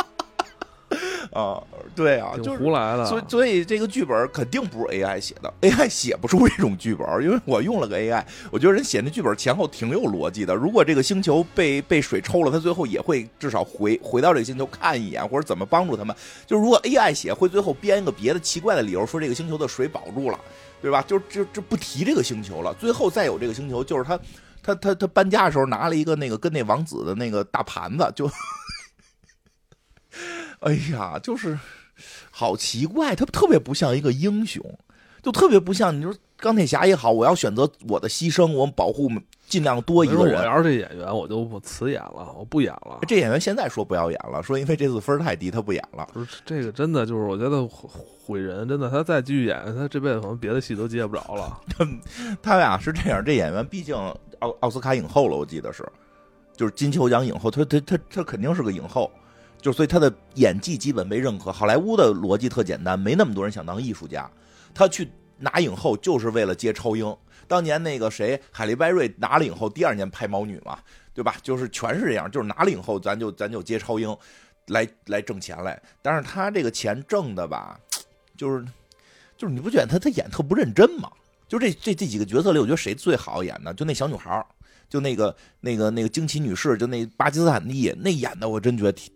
啊，对啊，就是胡来的，所以所以这个剧本肯定不是 AI 写的，AI 写不出 这种剧本，因为我用了个 AI，我觉得人写那剧本前后挺有逻辑的。如果这个星球被被水抽了，他最后也会至少回回到这个星球看一眼，或者怎么帮助他们。就如果 AI 写，会最后编一个别的奇怪的理由，说这个星球的水保住了，对吧？就就就不提这个星球了。最后再有这个星球，就是他他他他搬家的时候拿了一个那个跟那王子的那个大盘子，就。哎呀，就是好奇怪，他特别不像一个英雄，就特别不像你说钢铁侠也好，我要选择我的牺牲，我保护尽量多一个人。我要是这演员，我就不辞演了，我不演了。这演员现在说不要演了，说因为这次分太低，他不演了。不是这个真的就是我觉得毁人，真的，他再继续演，他这辈子可能别的戏都接不着了。他俩是这样，这演员毕竟奥奥斯卡影后了，我记得是，就是金球奖影后，他他他他肯定是个影后，就所以他的演技基本被认可。好莱坞的逻辑特简单，没那么多人想当艺术家，他去拿影后就是为了接超英。当年那个谁，海莉·拜瑞拿了影后，第二年拍《猫女》嘛，对吧？就是全是这样，就是拿了影后，咱就咱就接超英，来来挣钱来。但是他这个钱挣的吧，就是就是你不觉得他他演特不认真吗？就这这这几个角色里，我觉得谁最好演的？就那小女孩就那个那个那个惊奇女士，就那巴基斯坦裔那演的，我真觉得挺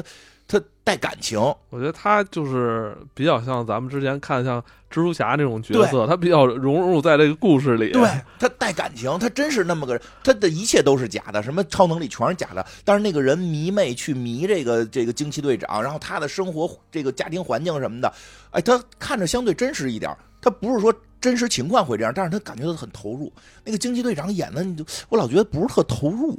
他。他带感情，我觉得他就是比较像咱们之前看像蜘蛛侠那种角色，他比较融入在这个故事里。对他带感情，他真是那么个人，他的一切都是假的，什么超能力全是假的。但是那个人迷妹去迷这个这个惊奇队长，然后他的生活这个家庭环境什么的，哎，他看着相对真实一点。他不是说真实情况会这样，但是他感觉到很投入。那个惊奇队长演的，你就我老觉得不是特投入。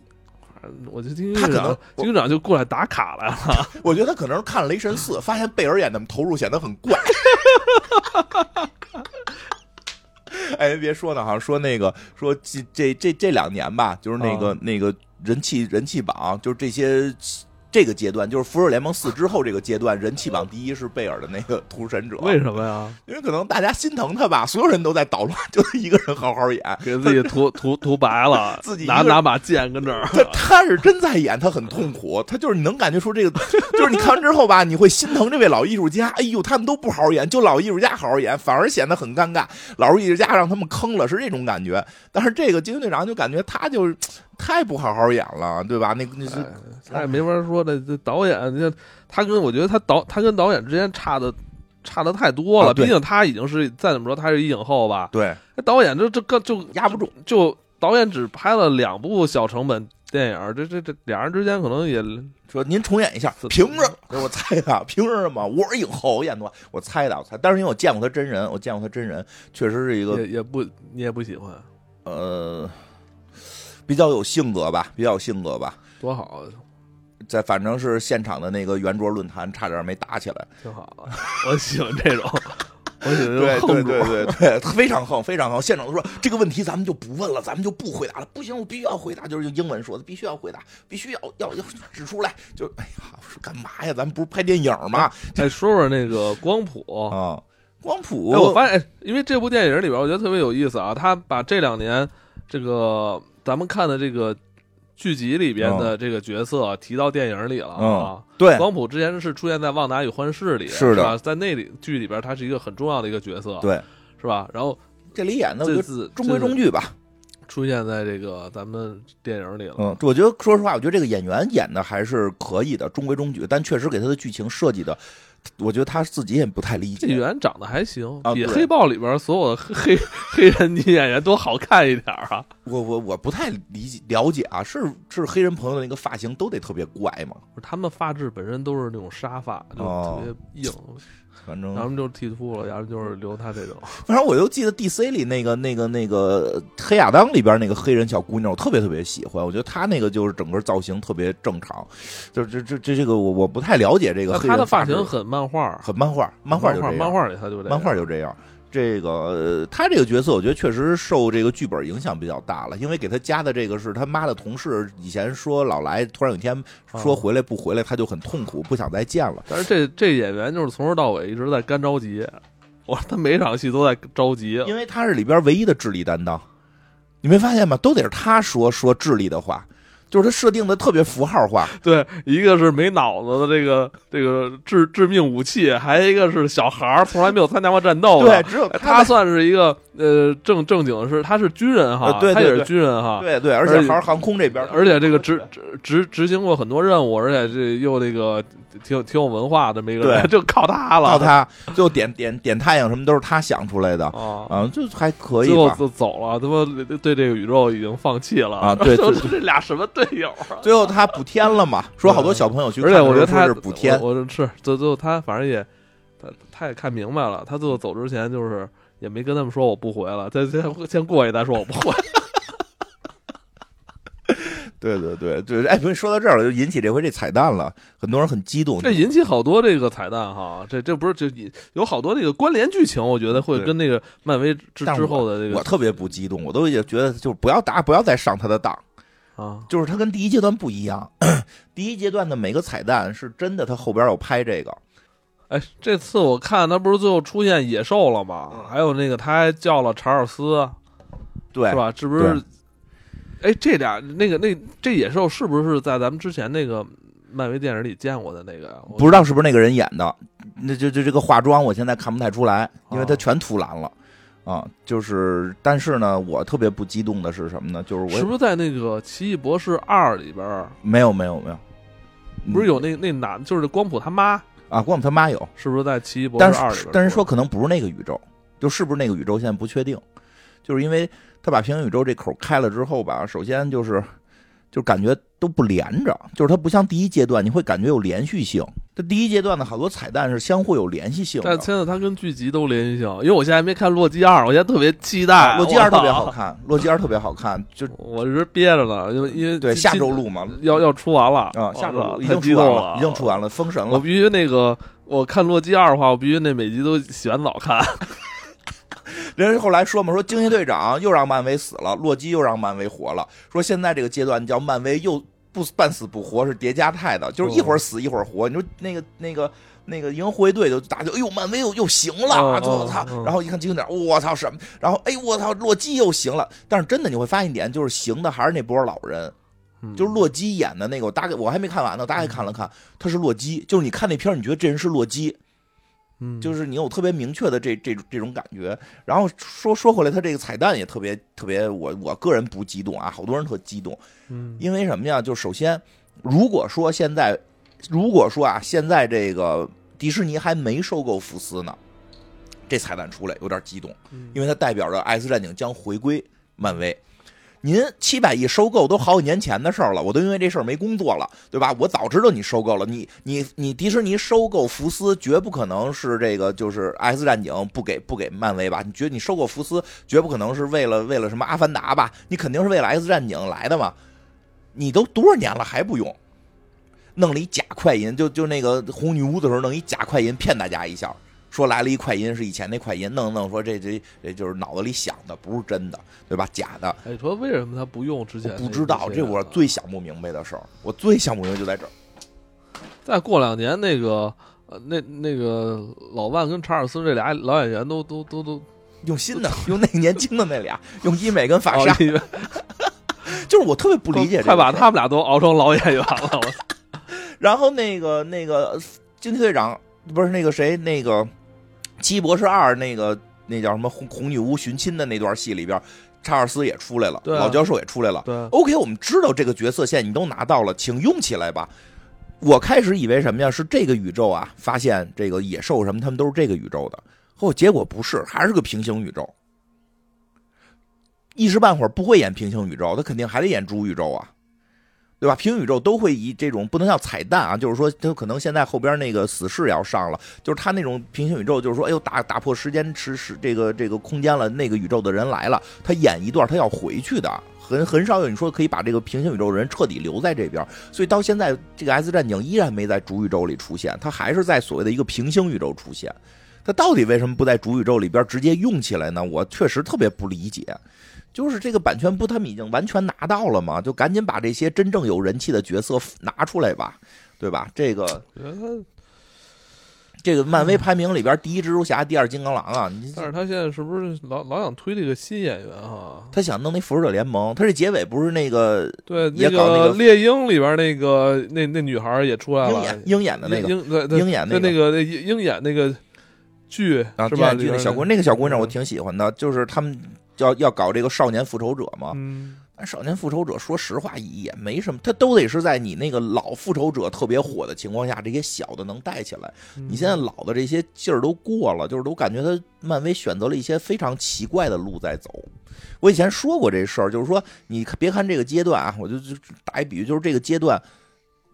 我就听他可能警长就过来打卡来了。我觉得他可能是看了《雷神四》，发现贝尔演那么投入显得很怪。哎，别说呢，好像说那个说这这这这两年吧，就是那个那个人气人气榜，就是这些。这个阶段就是《复仇者联盟四》之后，这个阶段人气榜第一是贝尔的那个屠神者。为什么呀？因为可能大家心疼他吧，所有人都在捣乱，就他一个人好好演，给自己涂涂涂白了，自己拿拿把剑跟这儿。他他是真在演，他很痛苦，他就是你能感觉出这个，就是你看完之后吧，你会心疼这位老艺术家。哎呦，他们都不好好演，就老艺术家好好演，反而显得很尴尬。老艺术家让他们坑了，是这种感觉。但是这个惊奇队长就感觉他就。太不好好演了，对吧？那那是，他也没法说的。这导演，你看他跟我觉得他导他跟导演之间差的差的太多了。毕竟他已经是再怎么说他是一影后吧。对，那导演这这个就压不住。就导演只拍了两部小成本电影，这这这两人之间可能也说您重演一下，凭什么？我猜的，凭什么？我是影后，我演的，我猜的，我猜。但是因为我见过他真人，我见过他真人，确实是一个也也不你也不喜欢，呃。比较有性格吧，比较有性格吧，多好！在反正是现场的那个圆桌论坛，差点没打起来，挺好的。我喜欢这种，我喜欢对对对对对，非常横，非常横。现场都说这个问题咱们就不问了，咱们就不回答了。不行，我必须要回答，就是用英文说的，必须要回答，必须要要要指出来。就哎呀，我说干嘛呀？咱们不是拍电影吗？再 说说那个光谱啊，光谱。我发现，因为这部电影里边，我觉得特别有意思啊。他把这两年这个。咱们看的这个剧集里边的这个角色提到电影里了啊，对，光谱之前是出现在《旺达与幻视》里，是的，在那里剧里边他是一个很重要的一个角色，对，是吧？然后这里演的这次中规中矩吧，出现在这个咱们电影里了。嗯，我觉得说实话，我觉得这个演员演的还是可以的，中规中矩，但确实给他的剧情设计的。我觉得他自己也不太理解。演员长得还行，比黑豹里边所有的 黑 黑人女演员都好看一点啊。我我我不太理解了解啊，是是黑人朋友的那个发型都得特别怪吗？他们发质本身都是那种沙发，就特别硬。反正咱们就剃秃了，要么就是留他这种。反正我就记得 D C 里那个那个那个黑亚当里边那个黑人小姑娘，我特别特别喜欢。我觉得她那个就是整个造型特别正常。就这这这这个我我不太了解这个。她的发型很漫画，很漫画，漫画就这样。漫画里她就漫画就这样。这个他这个角色，我觉得确实受这个剧本影响比较大了，因为给他加的这个是他妈的同事，以前说老来，突然有一天说回来不回来，他就很痛苦，不想再见了。但是这这演员就是从头到尾一直在干着急，我他每场戏都在着急，因为他是里边唯一的智力担当，你没发现吗？都得是他说说智力的话。就是他设定的特别符号化，对，一个是没脑子的这个这个致致命武器，还有一个是小孩儿，从来没有参加过战斗，对，只有他算是一个呃正正经的是他是军人哈，对他也是军人哈，对对，而且还是航空这边，而且这个执执执行过很多任务，而且这又这个。挺挺有文化的，这么一个人 就靠他了，靠他，就点点点太阳什么都是他想出来的啊，就还可以。最后就走了，他妈对这个宇宙已经放弃了啊！对，这俩什么队友啊？最后他补天了嘛？说好多小朋友去，而且我觉得他是补天，我是最最后他反正也他他也看明白了，他最后走之前就是也没跟他们说我不回了，再先先过去再说我不回。对对对对，哎，不是说到这儿了，就引起这回这彩蛋了，很多人很激动。这引起好多这个彩蛋哈，这这不是这有好多这个关联剧情，我觉得会跟那个漫威之之后的这个，我特别不激动，我都也觉得就不要打，不要再上他的当啊，就是他跟第一阶段不一样，第一阶段的每个彩蛋是真的，他后边要拍这个。哎，这次我看他不是最后出现野兽了吗？还有那个他还叫了查尔斯，对，是吧？这不是？哎，这俩那个那这野兽是不是在咱们之前那个漫威电影里见过的那个？不知道是不是那个人演的？那就就这个化妆，我现在看不太出来，因为他全涂蓝了啊。就是，但是呢，我特别不激动的是什么呢？就是我是不是在那个奇异博士二里边？没有，没有，没有，不是有那那男，就是光谱他妈。啊，光他妈有，是不是在奇异博士二里边？但是说可能不是那个宇宙，就是不是那个宇宙，现在不确定。就是因为他把平行宇宙这口开了之后吧，首先就是，就感觉都不连着，就是它不像第一阶段，你会感觉有连续性。它第一阶段的好多彩蛋是相互有联系性，但现在它跟剧集都联系性，因为我现在还没看《洛基二》，我现在特别期待。洛基二特别好看，洛基二特别好看，就我是憋着呢，因为因为对下周录嘛，要要出完了啊，下周已经出完了，已经出完了，封神了。我必须那个，我看《洛基二》的话，我必须那每集都洗完澡看。人后来说嘛，说惊奇队长又让漫威死了，洛基又让漫威活了，说现在这个阶段叫漫威又。不半死不活是叠加态的，就是一会儿死一会儿活。你说那个那个那个银护卫队就打就哎呦漫威又又行了，我操！然后一看惊点，我操什么？然后哎我操洛基又行了。但是真的你会发现一点，就是行的还是那波老人，就是洛基演的那个。我大概我还没看完呢，大概看了看，他是洛基。就是你看那片你觉得这人是洛基。嗯，就是你有特别明确的这这这种感觉，然后说说回来，他这个彩蛋也特别特别，我我个人不激动啊，好多人特激动，嗯，因为什么呀？就首先，如果说现在，如果说啊，现在这个迪士尼还没收购福斯呢，这彩蛋出来有点激动，因为它代表着 X 战警将回归漫威。您七百亿收购都好几年前的事儿了，我都因为这事儿没工作了，对吧？我早知道你收购了，你你你迪士尼收购福斯，绝不可能是这个就是 X 战警不给不给漫威吧？你觉得你收购福斯，绝不可能是为了为了什么阿凡达吧？你肯定是为了 X 战警来的嘛？你都多少年了还不用？弄了一假快银，就就那个红女巫的时候弄一假快银骗大家一下。说来了一快银是以前那快银，弄弄说这这这就是脑子里想的，不是真的，对吧？假的。哎，说为什么他不用之前？不知道，这我最想不明白的事儿。我最想不明白就在这儿。再过两年，那个呃，那那个老万跟查尔斯这俩老演员都都都都用新的，用那年轻的那俩，用医美跟法沙。就是我特别不理解，快把他们俩都熬成老演员了。然后那个那个惊奇队长不是那个谁那个。奇异博士二那个那叫什么红红女巫寻亲的那段戏里边，查尔斯也出来了，老教授也出来了。对，OK，我们知道这个角色线你都拿到了，请用起来吧。我开始以为什么呀？是这个宇宙啊，发现这个野兽什么，他们都是这个宇宙的。后结果不是，还是个平行宇宙。一时半会儿不会演平行宇宙，他肯定还得演主宇宙啊。对吧？平行宇宙都会以这种不能叫彩蛋啊，就是说，他可能现在后边那个死侍要上了，就是他那种平行宇宙，就是说，哎呦，打打破时间时时这个这个空间了，那个宇宙的人来了，他演一段，他要回去的，很很少有你说可以把这个平行宇宙人彻底留在这边，所以到现在这个 S 战警依然没在主宇宙里出现，他还是在所谓的一个平行宇宙出现，他到底为什么不在主宇宙里边直接用起来呢？我确实特别不理解。就是这个版权不，他们已经完全拿到了吗？就赶紧把这些真正有人气的角色拿出来吧，对吧？这个，这个漫威排名里边第一蜘蛛侠，第二金刚狼啊。但是他现在是不是老老想推这个新演员啊？他想弄那复仇者联盟，他这结尾不是那个对那个猎鹰里边那个那那女孩也出来了，鹰眼鹰眼的那个鹰对鹰演那那个鹰眼那个剧是吧？那小姑那个小姑娘我挺喜欢的，就是他们。要要搞这个少年复仇者嘛？嗯，少年复仇者说实话也没什么，他都得是在你那个老复仇者特别火的情况下，这些小的能带起来。你现在老的这些劲儿都过了，就是都感觉他漫威选择了一些非常奇怪的路在走。我以前说过这事儿，就是说你别看这个阶段啊，我就就打一比喻，就是这个阶段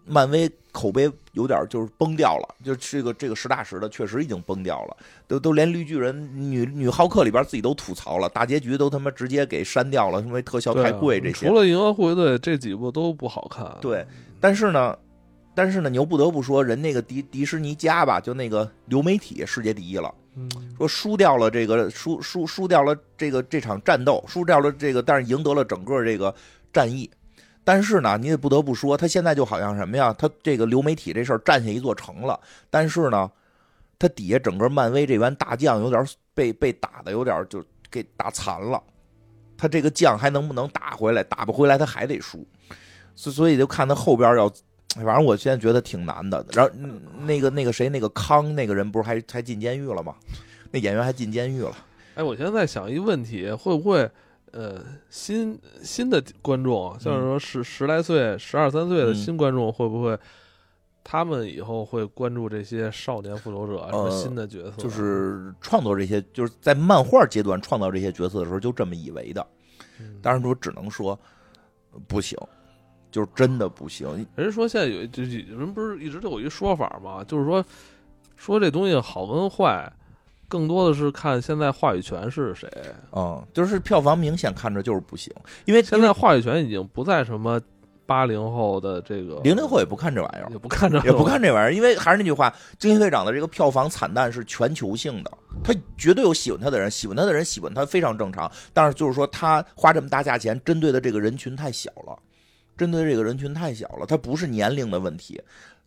漫威口碑有点就是崩掉了，就这个这个实打实的，确实已经崩掉了，都都连绿巨人女女浩克里边自己都吐槽了，大结局都他妈直接给删掉了，因为特效太贵这些。除了银河护卫队这几部都不好看。对，但是呢，但是呢，你又不得不说，人那个迪迪士尼家吧，就那个流媒体世界第一了。嗯，说输掉了这个输输输掉了这个这场战斗，输掉了这个，但是赢得了整个这个战役。但是呢，你也不得不说，他现在就好像什么呀？他这个流媒体这事儿占下一座城了。但是呢，他底下整个漫威这员大将有点被被打的有点就给打残了。他这个将还能不能打回来？打不回来，他还得输。所所以就看他后边要，反正我现在觉得挺难的。然后那个那个谁，那个康那个人不是还还进监狱了吗？那演员还进监狱了。哎，我现在在想一个问题，会不会？呃，新新的观众，像是说十十来岁、十二三岁的新观众，会不会他们以后会关注这些少年复仇者什么新的角色？就是创作这些，就是在漫画阶段创造这些角色的时候，就这么以为的。当然，我只能说不行，就是真的不行。人说现在有，就人不是一直都有一说法吗？就是说说这东西好跟坏。更多的是看现在话语权是谁，嗯，就是票房明显看着就是不行，因为现在话语权已经不在什么八零后的这个，零零后也不看这玩意儿，也不看这，也不看这玩意儿，因为还是那句话，惊奇队长的这个票房惨淡是全球性的，他绝对有喜欢他的人，喜欢他的人喜欢他非常正常，但是就是说他花这么大价钱，针对的这个人群太小了，针对这个人群太小了，他不是年龄的问题。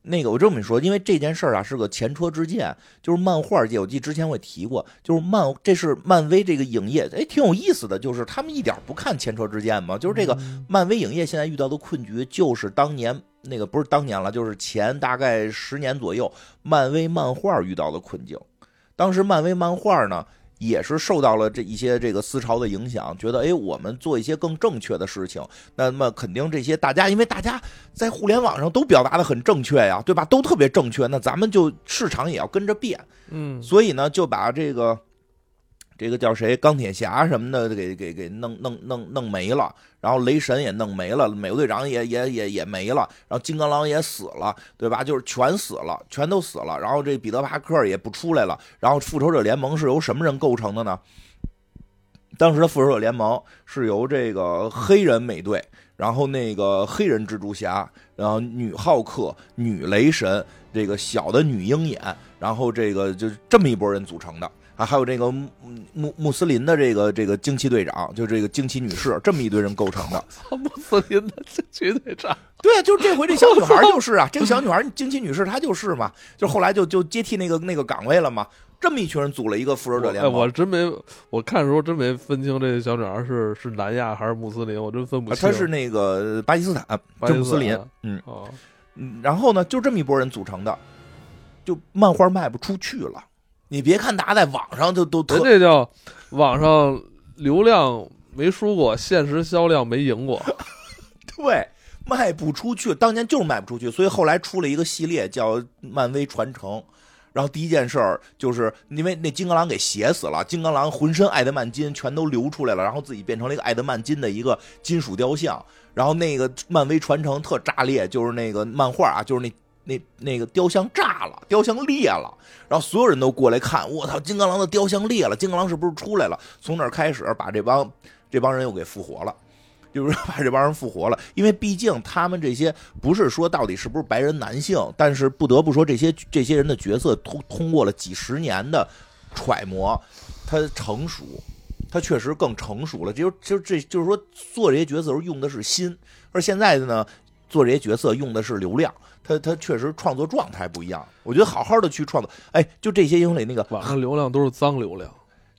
那个我这么说，因为这件事儿啊是个前车之鉴，就是漫画界，我记之前我也提过，就是漫这是漫威这个影业，哎，挺有意思的，就是他们一点不看前车之鉴嘛，就是这个漫威影业现在遇到的困局，就是当年那个不是当年了，就是前大概十年左右，漫威漫画遇到的困境，当时漫威漫画呢。也是受到了这一些这个思潮的影响，觉得哎，我们做一些更正确的事情，那么肯定这些大家，因为大家在互联网上都表达的很正确呀，对吧？都特别正确，那咱们就市场也要跟着变，嗯，所以呢，就把这个。这个叫谁？钢铁侠什么的，给给给弄弄弄弄没了，然后雷神也弄没了，美国队长也也也也没了，然后金刚狼也死了，对吧？就是全死了，全都死了。然后这彼得帕克也不出来了。然后复仇者联盟是由什么人构成的呢？当时的复仇者联盟是由这个黑人美队，然后那个黑人蜘蛛侠，然后女浩克、女雷神，这个小的女鹰眼，然后这个就这么一波人组成的。啊，还有这个穆穆穆斯林的这个这个惊奇队长，就这个惊奇女士，这么一堆人构成的。穆斯林的惊奇队长，对啊，就这回这小女孩就是啊，这个小女孩惊奇女士她就是嘛，就后来就就接替那个那个岗位了嘛。这么一群人组了一个复仇者联盟。我真没，我看的时候真没分清这个小女孩是是南亚还是穆斯林，我真分不清。她是那个巴基斯坦，穆斯林。嗯然后呢，就这么一拨人组成的，就漫画卖不出去了。你别看大家在网上就都，人这叫网上流量没输过，现实销量没赢过。对，卖不出去，当年就是卖不出去，所以后来出了一个系列叫《漫威传承》，然后第一件事儿就是因为那金刚狼给写死了，金刚狼浑身爱德曼金全都流出来了，然后自己变成了一个爱德曼金的一个金属雕像，然后那个漫威传承特炸裂，就是那个漫画啊，就是那。那那个雕像炸了，雕像裂了，然后所有人都过来看，我操，金刚狼的雕像裂了，金刚狼是不是出来了？从那儿开始把这帮这帮人又给复活了，就是把这帮人复活了，因为毕竟他们这些不是说到底是不是白人男性，但是不得不说这些这些人的角色通通过了几十年的揣摩，他成熟，他确实更成熟了。就就这就是说做这些角色时候用的是心，而现在的呢，做这些角色用的是流量。他他确实创作状态不一样，我觉得好好的去创作，哎，就这些英雄里那个网上流量都是脏流量，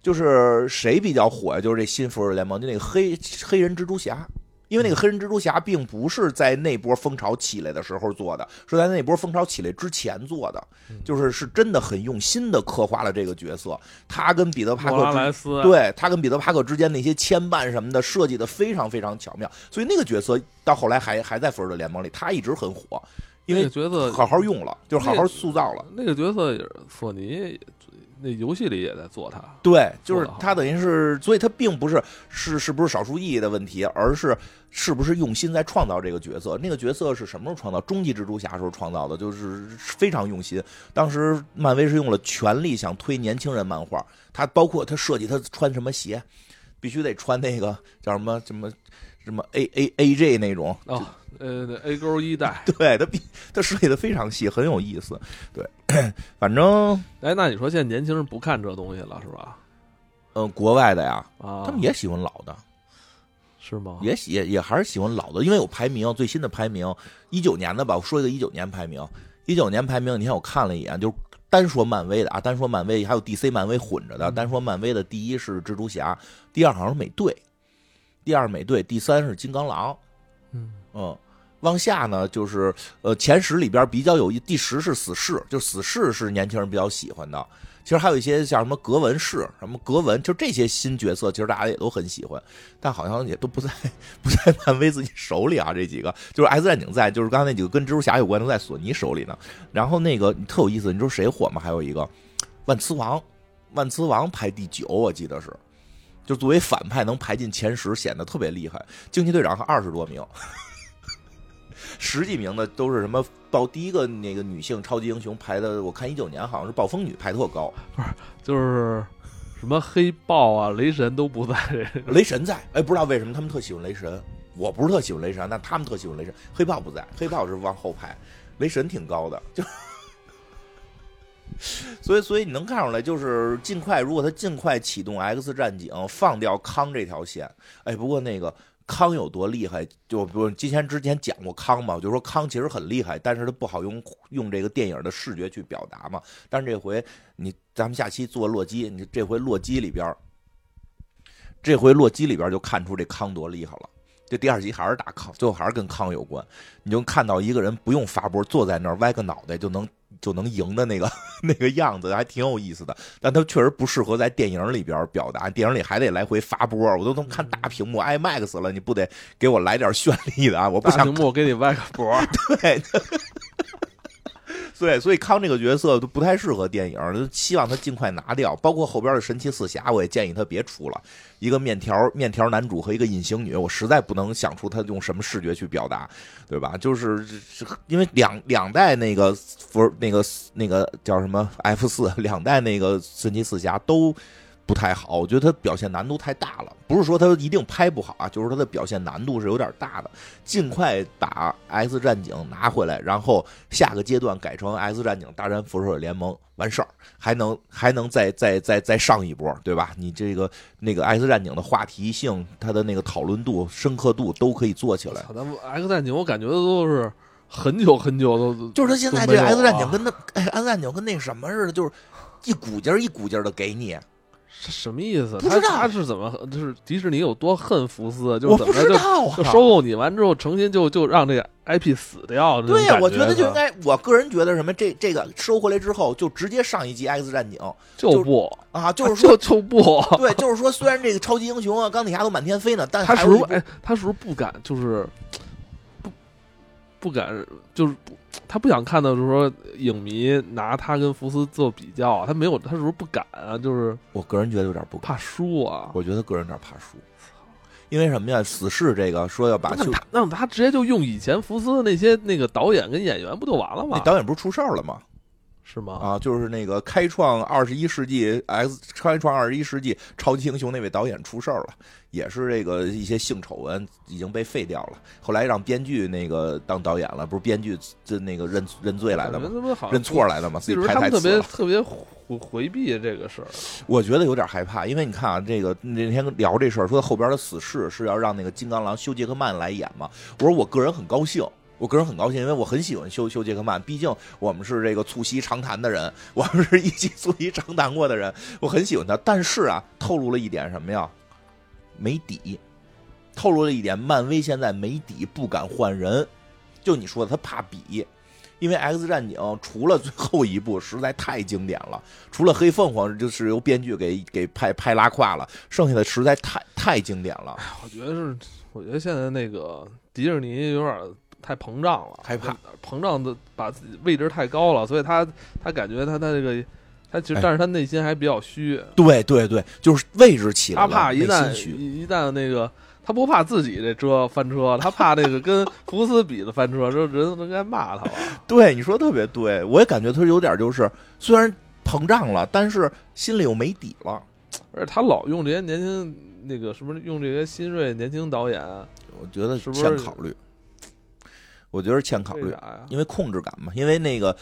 就是谁比较火呀？就是这新复仇者联盟，就那个黑黑人蜘蛛侠，因为那个黑人蜘蛛侠并不是在那波风潮起来的时候做的，是在那波风潮起来之前做的，就是是真的很用心的刻画了这个角色，他跟彼得帕克对他跟彼得帕克之间那些牵绊什么的设计的非常非常巧妙，所以那个角色到后来还还在复仇者联盟里，他一直很火。因为角色好好用了，就是好好塑造了。那个角色索尼那游戏里也在做他。对，就是他等于是，所以他并不是是是不是少数意义的问题，而是是不是用心在创造这个角色。那个角色是什么时候创造？终极蜘蛛侠时候创造的，就是非常用心。当时漫威是用了全力想推年轻人漫画，他包括他设计他穿什么鞋，必须得穿那个叫什么什么什么 A A A J 那种。哦，呃，A 勾一代。对他比他设计的非常细，很有意思。对，反正哎，那你说现在年轻人不看这东西了是吧？嗯、国外的呀，啊，他们也喜欢老的。是吗？也喜也也还是喜欢老的，因为有排名，最新的排名一九年的吧，我说一个一九年排名，一九年排名，你看我看了一眼，就是单说漫威的啊，单说漫威还有 DC 漫威混着的，嗯单说漫威的第一是蜘蛛侠，第二好像是美队，第二美队，第三是金刚狼，嗯嗯。往下呢，就是呃前十里边比较有一，第十是死侍，就死侍是年轻人比较喜欢的。其实还有一些像什么格文士、什么格文，就这些新角色，其实大家也都很喜欢，但好像也都不在不在漫威自己手里啊。这几个就是 X 战警在，就是刚才那几个跟蜘蛛侠有关的在索尼手里呢。然后那个特有意思，你知道谁火吗？还有一个万磁王，万磁王排第九，我记得是，就作为反派能排进前十，显得特别厉害。惊奇队长还二十多名。十几名的都是什么报第一个那个女性超级英雄排的，我看一九年好像是暴风女排特高，不是就是什么黑豹啊、雷神都不在。雷神在，哎，不知道为什么他们特喜欢雷神，我不是特喜欢雷神，但他们特喜欢雷神。黑豹不在，黑豹是往后排，雷神挺高的，就。所以，所以你能看出来，就是尽快，如果他尽快启动 X 战警，放掉康这条线，哎，不过那个康有多厉害，就不是之前之前讲过康嘛，就说康其实很厉害，但是他不好用用这个电影的视觉去表达嘛。但是这回你咱们下期做洛基，你这回洛基里边，这回洛基里边就看出这康多厉害了。这第二集还是打康，最后还是跟康有关。你就看到一个人不用发波，坐在那儿歪个脑袋就能就能赢的那个 那个样子，还挺有意思的。但他确实不适合在电影里边表达，电影里还得来回发波，我都能看大屏幕 IMAX 了，你不得给我来点绚丽的啊？我不想大屏幕给你歪个脖儿，对，对，所以康这个角色都不太适合电影，就希望他尽快拿掉。包括后边的神奇四侠，我也建议他别出了。一个面条面条男主和一个隐形女，我实在不能想出他用什么视觉去表达，对吧？就是是因为两两代那个福那个那个叫什么 F 四，两代那个神奇四侠都。不太好，我觉得他表现难度太大了。不是说他一定拍不好啊，就是他的表现难度是有点大的。尽快把 X 战警拿回来，然后下个阶段改成 X 战警大战复仇者联盟，完事儿，还能还能再再再再上一波，对吧？你这个那个 X 战警的话题性，它的那个讨论度、深刻度都可以做起来。咱们 X 战警我感觉都是很久很久都就是他现在这个 X 战警啊跟那哎 X 战警跟那什么似的，就是一股劲儿一股劲儿的给你。是什么意思？他不知道他是怎么就是迪士尼有多恨福斯，就我不是怎么就知道啊，就收购你完之后，成心就就让这个 IP 死掉。对呀、呀，我觉得就应该，我个人觉得什么，这这个收回来之后，就直接上一集 X 战警就不，啊，就是说，就就不。对，就是说，虽然这个超级英雄啊、钢铁侠都满天飞呢，但他还有一部是不是哎？他是不是不敢？就是不不敢，就是不，他不想看到，就是说影迷拿他跟福斯做比较啊，他没有，他是不是不敢啊？就是我个人觉得有点不敢，怕输啊。我觉得个人有点怕输，因为什么呀？死侍这个说要把就那他那他直接就用以前福斯的那些那个导演跟演员不就完了吗？那导演不是出事儿了吗？是吗？啊，就是那个开创二十一世纪 X 开创二十一世纪超级英雄那位导演出事儿了，也是这个一些性丑闻已经被废掉了。后来让编剧那个当导演了，不是编剧这那个认认罪来的吗？认错来的吗，自己就是拍他们特别。特别回回避这个事儿。我觉得有点害怕，因为你看啊，这个那天聊这事儿，说后边的死侍是要让那个金刚狼休杰克曼来演嘛。我说我个人很高兴，我个人很高兴，因为我很喜欢休休杰克曼，毕竟我们是这个促膝长谈的人，我们是一起促膝长谈过的人，我很喜欢他。但是啊，透露了一点什么呀？没底，透露了一点，漫威现在没底，不敢换人。就你说的，他怕比。因为《X 战警》除了最后一部实在太经典了，除了黑凤凰就是由编剧给给拍拍拉胯了，剩下的实在太太经典了。我觉得是，我觉得现在那个迪士尼有点太膨胀了，害怕膨胀的把自己位置太高了，所以他他感觉他他这个他其实哎但是他内心还比较虚，对对对，就是位置起来他怕一旦虚一一旦那个。他不怕自己这车翻车，他怕那个跟 福斯比的翻车，说人都应该骂他吧。对，你说得特别对，我也感觉他有点就是，虽然膨胀了，但是心里又没底了。而且他老用这些年轻那个是不是用这些新锐年轻导演？我觉得是不是欠考虑，我觉得欠考虑？因为控制感嘛，因为那个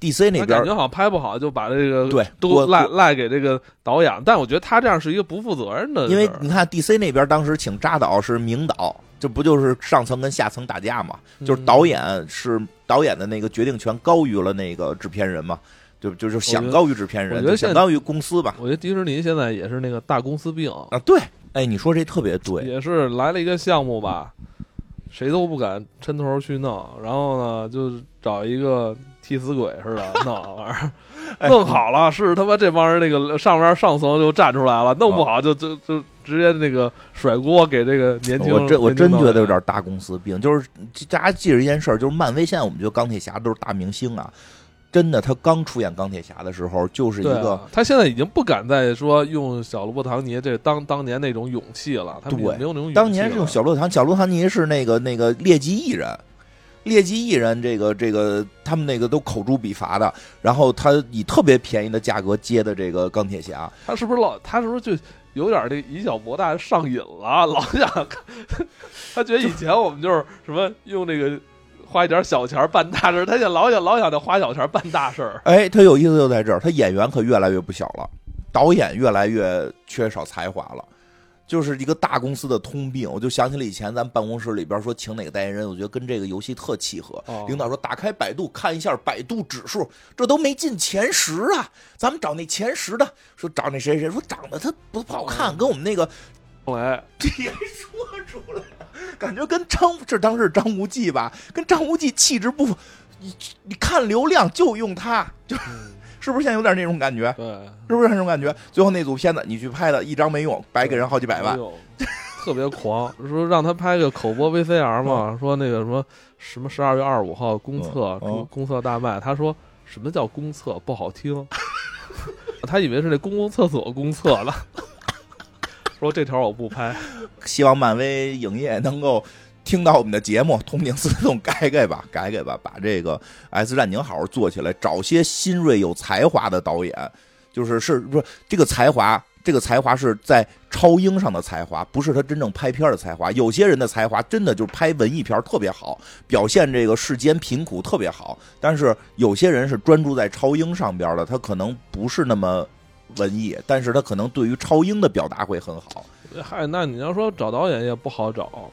DC 那边感觉好像拍不好，就把这个对都赖赖给这个导演。但我觉得他这样是一个不负责任的，因为你看 DC 那边当时请扎导是名导，这不就是上层跟下层打架嘛？就是嗯导演是导演的那个决定权高于了那个制片人嘛？就就是想高于制片人，就想高于公司吧？我觉得迪士尼现在也是那个大公司病，啊，对，哎，你说这特别对，也是来了一个项目吧，谁都不敢抻头去弄，然后呢，就找一个替死鬼似的弄玩意儿，哎弄好了是他妈这帮人那个上边上层就站出来了，弄不好就就就直接那个甩锅给这个年轻。我真我真觉得有点大公司病，就是大家记着一件事儿，就是漫威现在我们觉得钢铁侠都是大明星啊，真的，他刚出演钢铁侠的时候就是一个啊，他现在已经不敢再说用小罗伯·唐尼这当当年那种勇气了，他没有那种勇气。当年是用小罗唐，小罗唐尼是那个那个劣迹艺人，劣迹艺人这个这个他们那个都口诛笔伐的，然后他以特别便宜的价格接的这个钢铁侠，他是不是老？他是不是就有点这以小博大上瘾了？老想，他觉得以前我们就是什么用那个花一点小钱办大事，他就老想老想着花小钱办大事儿。哎，他有意思就在这儿，他演员可越来越不小了，导演越来越缺少才华了。就是一个大公司的通病，我就想起了以前咱办公室里边说请哪个代言人，我觉得跟这个游戏特契合。哦领导说打开百度看一下百度指数，这都没进前十啊，咱们找那前十的，说找那谁谁，说长得他不不好看，跟我们那个来，这也说出来了，感觉跟张这当时是张无忌吧，跟张无忌气质不符。你你看流量就用他，就是 不是现在有点那种感觉？对，是不是那种感觉？最后那组片子你去拍的一张没用，白给人好几百万哎。特别狂，说让他拍个口播 VCR 嘛，说那个什么什么十二月二十五号公测，公公测大卖。他说什么叫公测不好听，他以为是那公共厕所公测呢。说这条我不拍，希望漫威影业能够听到我们的节目，痛定思痛，改改吧，改改吧，把这个《S 战警》好好做起来，找些新锐有才华的导演，就是是不是这个才华？这个才华是在超英上的才华，不是他真正拍片的才华。有些人的才华真的就是拍文艺片特别好，表现这个世间贫苦特别好。但是有些人是专注在超英上边的，他可能不是那么文艺，但是他可能对于超英的表达会很好。嗨，那你要说找导演也不好找。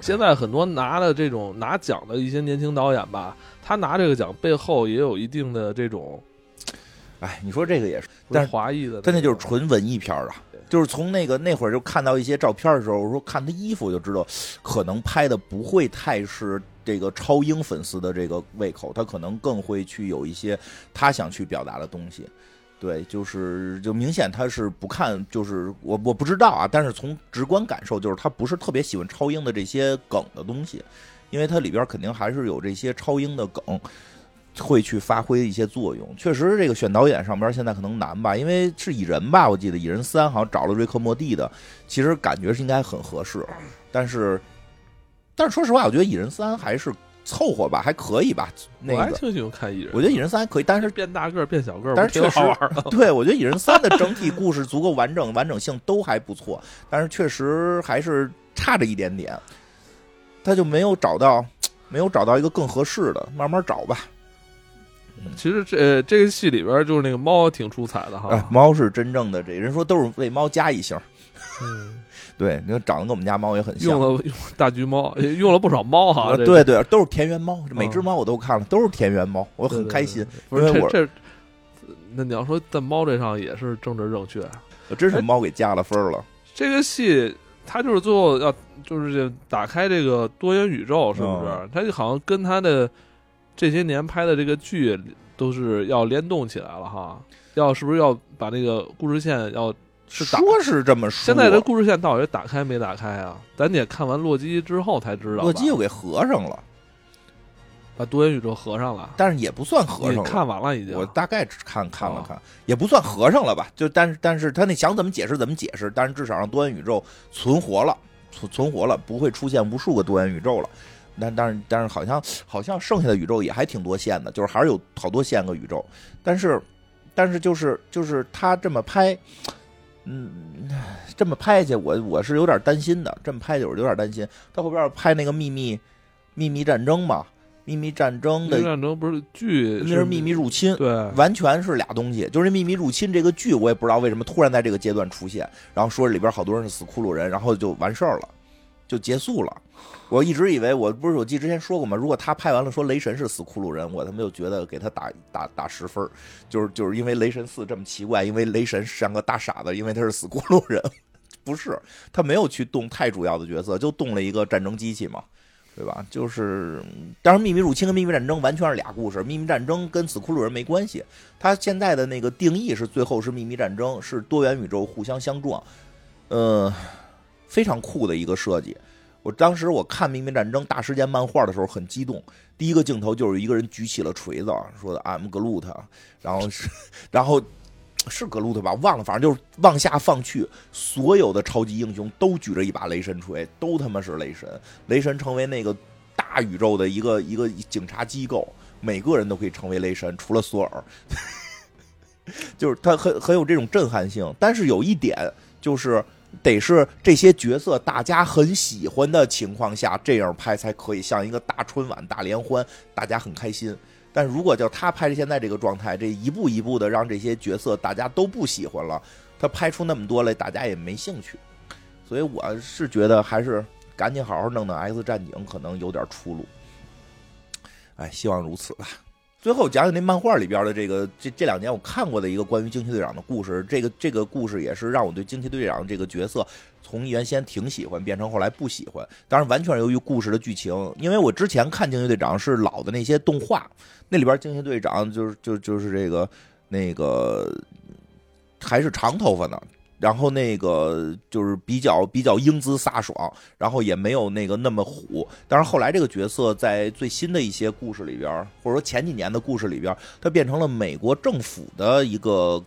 现在很多拿的这种拿奖的一些年轻导演吧，他拿这个奖背后也有一定的这种哎，你说这个也是。但是华裔的，他那就是纯文艺片儿啊。就是从那个那会儿就看到一些照片的时候，我说看他衣服就知道，可能拍的不会太是这个超英粉丝的这个胃口，他可能更会去有一些他想去表达的东西。对，就是就明显他是不看，就是我我不知道啊，但是从直观感受就是他不是特别喜欢超英的这些梗的东西，因为它里边肯定还是有这些超英的梗。会去发挥一些作用。确实，这个选导演上边现在可能难吧，因为是蚁人吧，我记得蚁人三好像找了瑞克莫蒂的，其实感觉是应该很合适，但是，但是说实话，我觉得蚁人三还是凑合吧，还可以吧。那个，我还挺喜欢看蚁人，我觉得蚁人三还可以，但是变大个儿变小个儿，但是确实好玩的。对我觉得蚁人三的整体故事足够完整，完整性都还不错，但是确实还是差着一点点，他就没有找到，没有找到一个更合适的，慢慢找吧。其实这呃这个戏里边就是那个猫挺出彩的哈，哎，猫是真正的这人说都是为猫加一星，嗯对，你看长得跟我们家猫也很像用。了用了大橘猫，用了不少猫哈。呃对对，都是田园猫，每只嗯猫我都看了，都是田园猫，我很开心。不是这这，那你要说在猫这上也是政治正确，我真是猫给加了分了。这个戏它就是最后要就是打开这个多元宇宙，是不是？嗯它就好像跟它的这些年拍的这个剧都是要联动起来了哈。要是不是要把那个故事线要是？说是这么说，现在这故事线到底打开没打开啊？咱得看完洛基之后才知道。洛基又给合上了。把多元宇宙合上了，但是也不算合上了。看完了已经，我大概看看了看，也不算合上了吧？就但是但是他那想怎么解释怎么解释，但是至少让多元宇宙存活了，存存活了，不会出现无数个多元宇宙了。但但是但是好像好像剩下的宇宙也还挺多线的，就是还是有好多线个宇宙。但是但是就是就是他这么拍。嗯，这么拍去，我我是有点担心的。这么拍就是有点担心。到后边要拍那个秘密秘密战争嘛？秘密战争的战争不是剧，那是秘密入侵，对，完全是俩东西。就是秘密入侵这个剧，我也不知道为什么突然在这个阶段出现，然后说里边好多人是死骷髅人，然后就完事儿了，就结束了。我一直以为，我不是我记之前说过吗？如果他拍完了说雷神是死骷髅人，我他妈就觉得给他打打打十分儿就是就是因为雷神四这么奇怪，因为雷神像个大傻子，因为他是死骷髅人，不是他没有去动太主要的角色，就动了一个战争机器嘛，对吧？就是当然，秘密入侵跟秘密战争完全是俩故事，秘密战争跟死骷髅人没关系。他现在的那个定义是最后是秘密战争，是多元宇宙互相相撞，呃，非常酷的一个设计。我当时我看《秘密战争》大事件漫画的时候很激动，第一个镜头就是一个人举起了锤子，说的 “I'm Groot”，然后是，然后是 Groot 吧，忘了，反正就是往下放去，所有的超级英雄都举着一把雷神锤，都他妈是雷神，雷神成为那个大宇宙的一个一个警察机构，每个人都可以成为雷神，除了索尔，就是他很很有这种震撼性，但是有一点就是。得是这些角色大家很喜欢的情况下，这样拍才可以像一个大春晚、大联欢，大家很开心。但如果叫他拍现在这个状态，这一步一步的让这些角色大家都不喜欢了，他拍出那么多来，大家也没兴趣。所以我是觉得还是赶紧好好弄弄 X 战警，可能有点出路。哎，希望如此吧。最后讲讲那漫画里边的这个这这两年我看过的一个关于惊奇队长的故事，这个这个故事也是让我对惊奇队长这个角色从原先挺喜欢变成后来不喜欢。当然完全由于故事的剧情，因为我之前看惊奇队长是老的那些动画，那里边惊奇队长就是就就是这个那个还是长头发呢。然后那个就是比较比较英姿飒爽，然后也没有那个那么虎。但是后来这个角色在最新的一些故事里边，或者说前几年的故事里边，他变成了美国政府的一个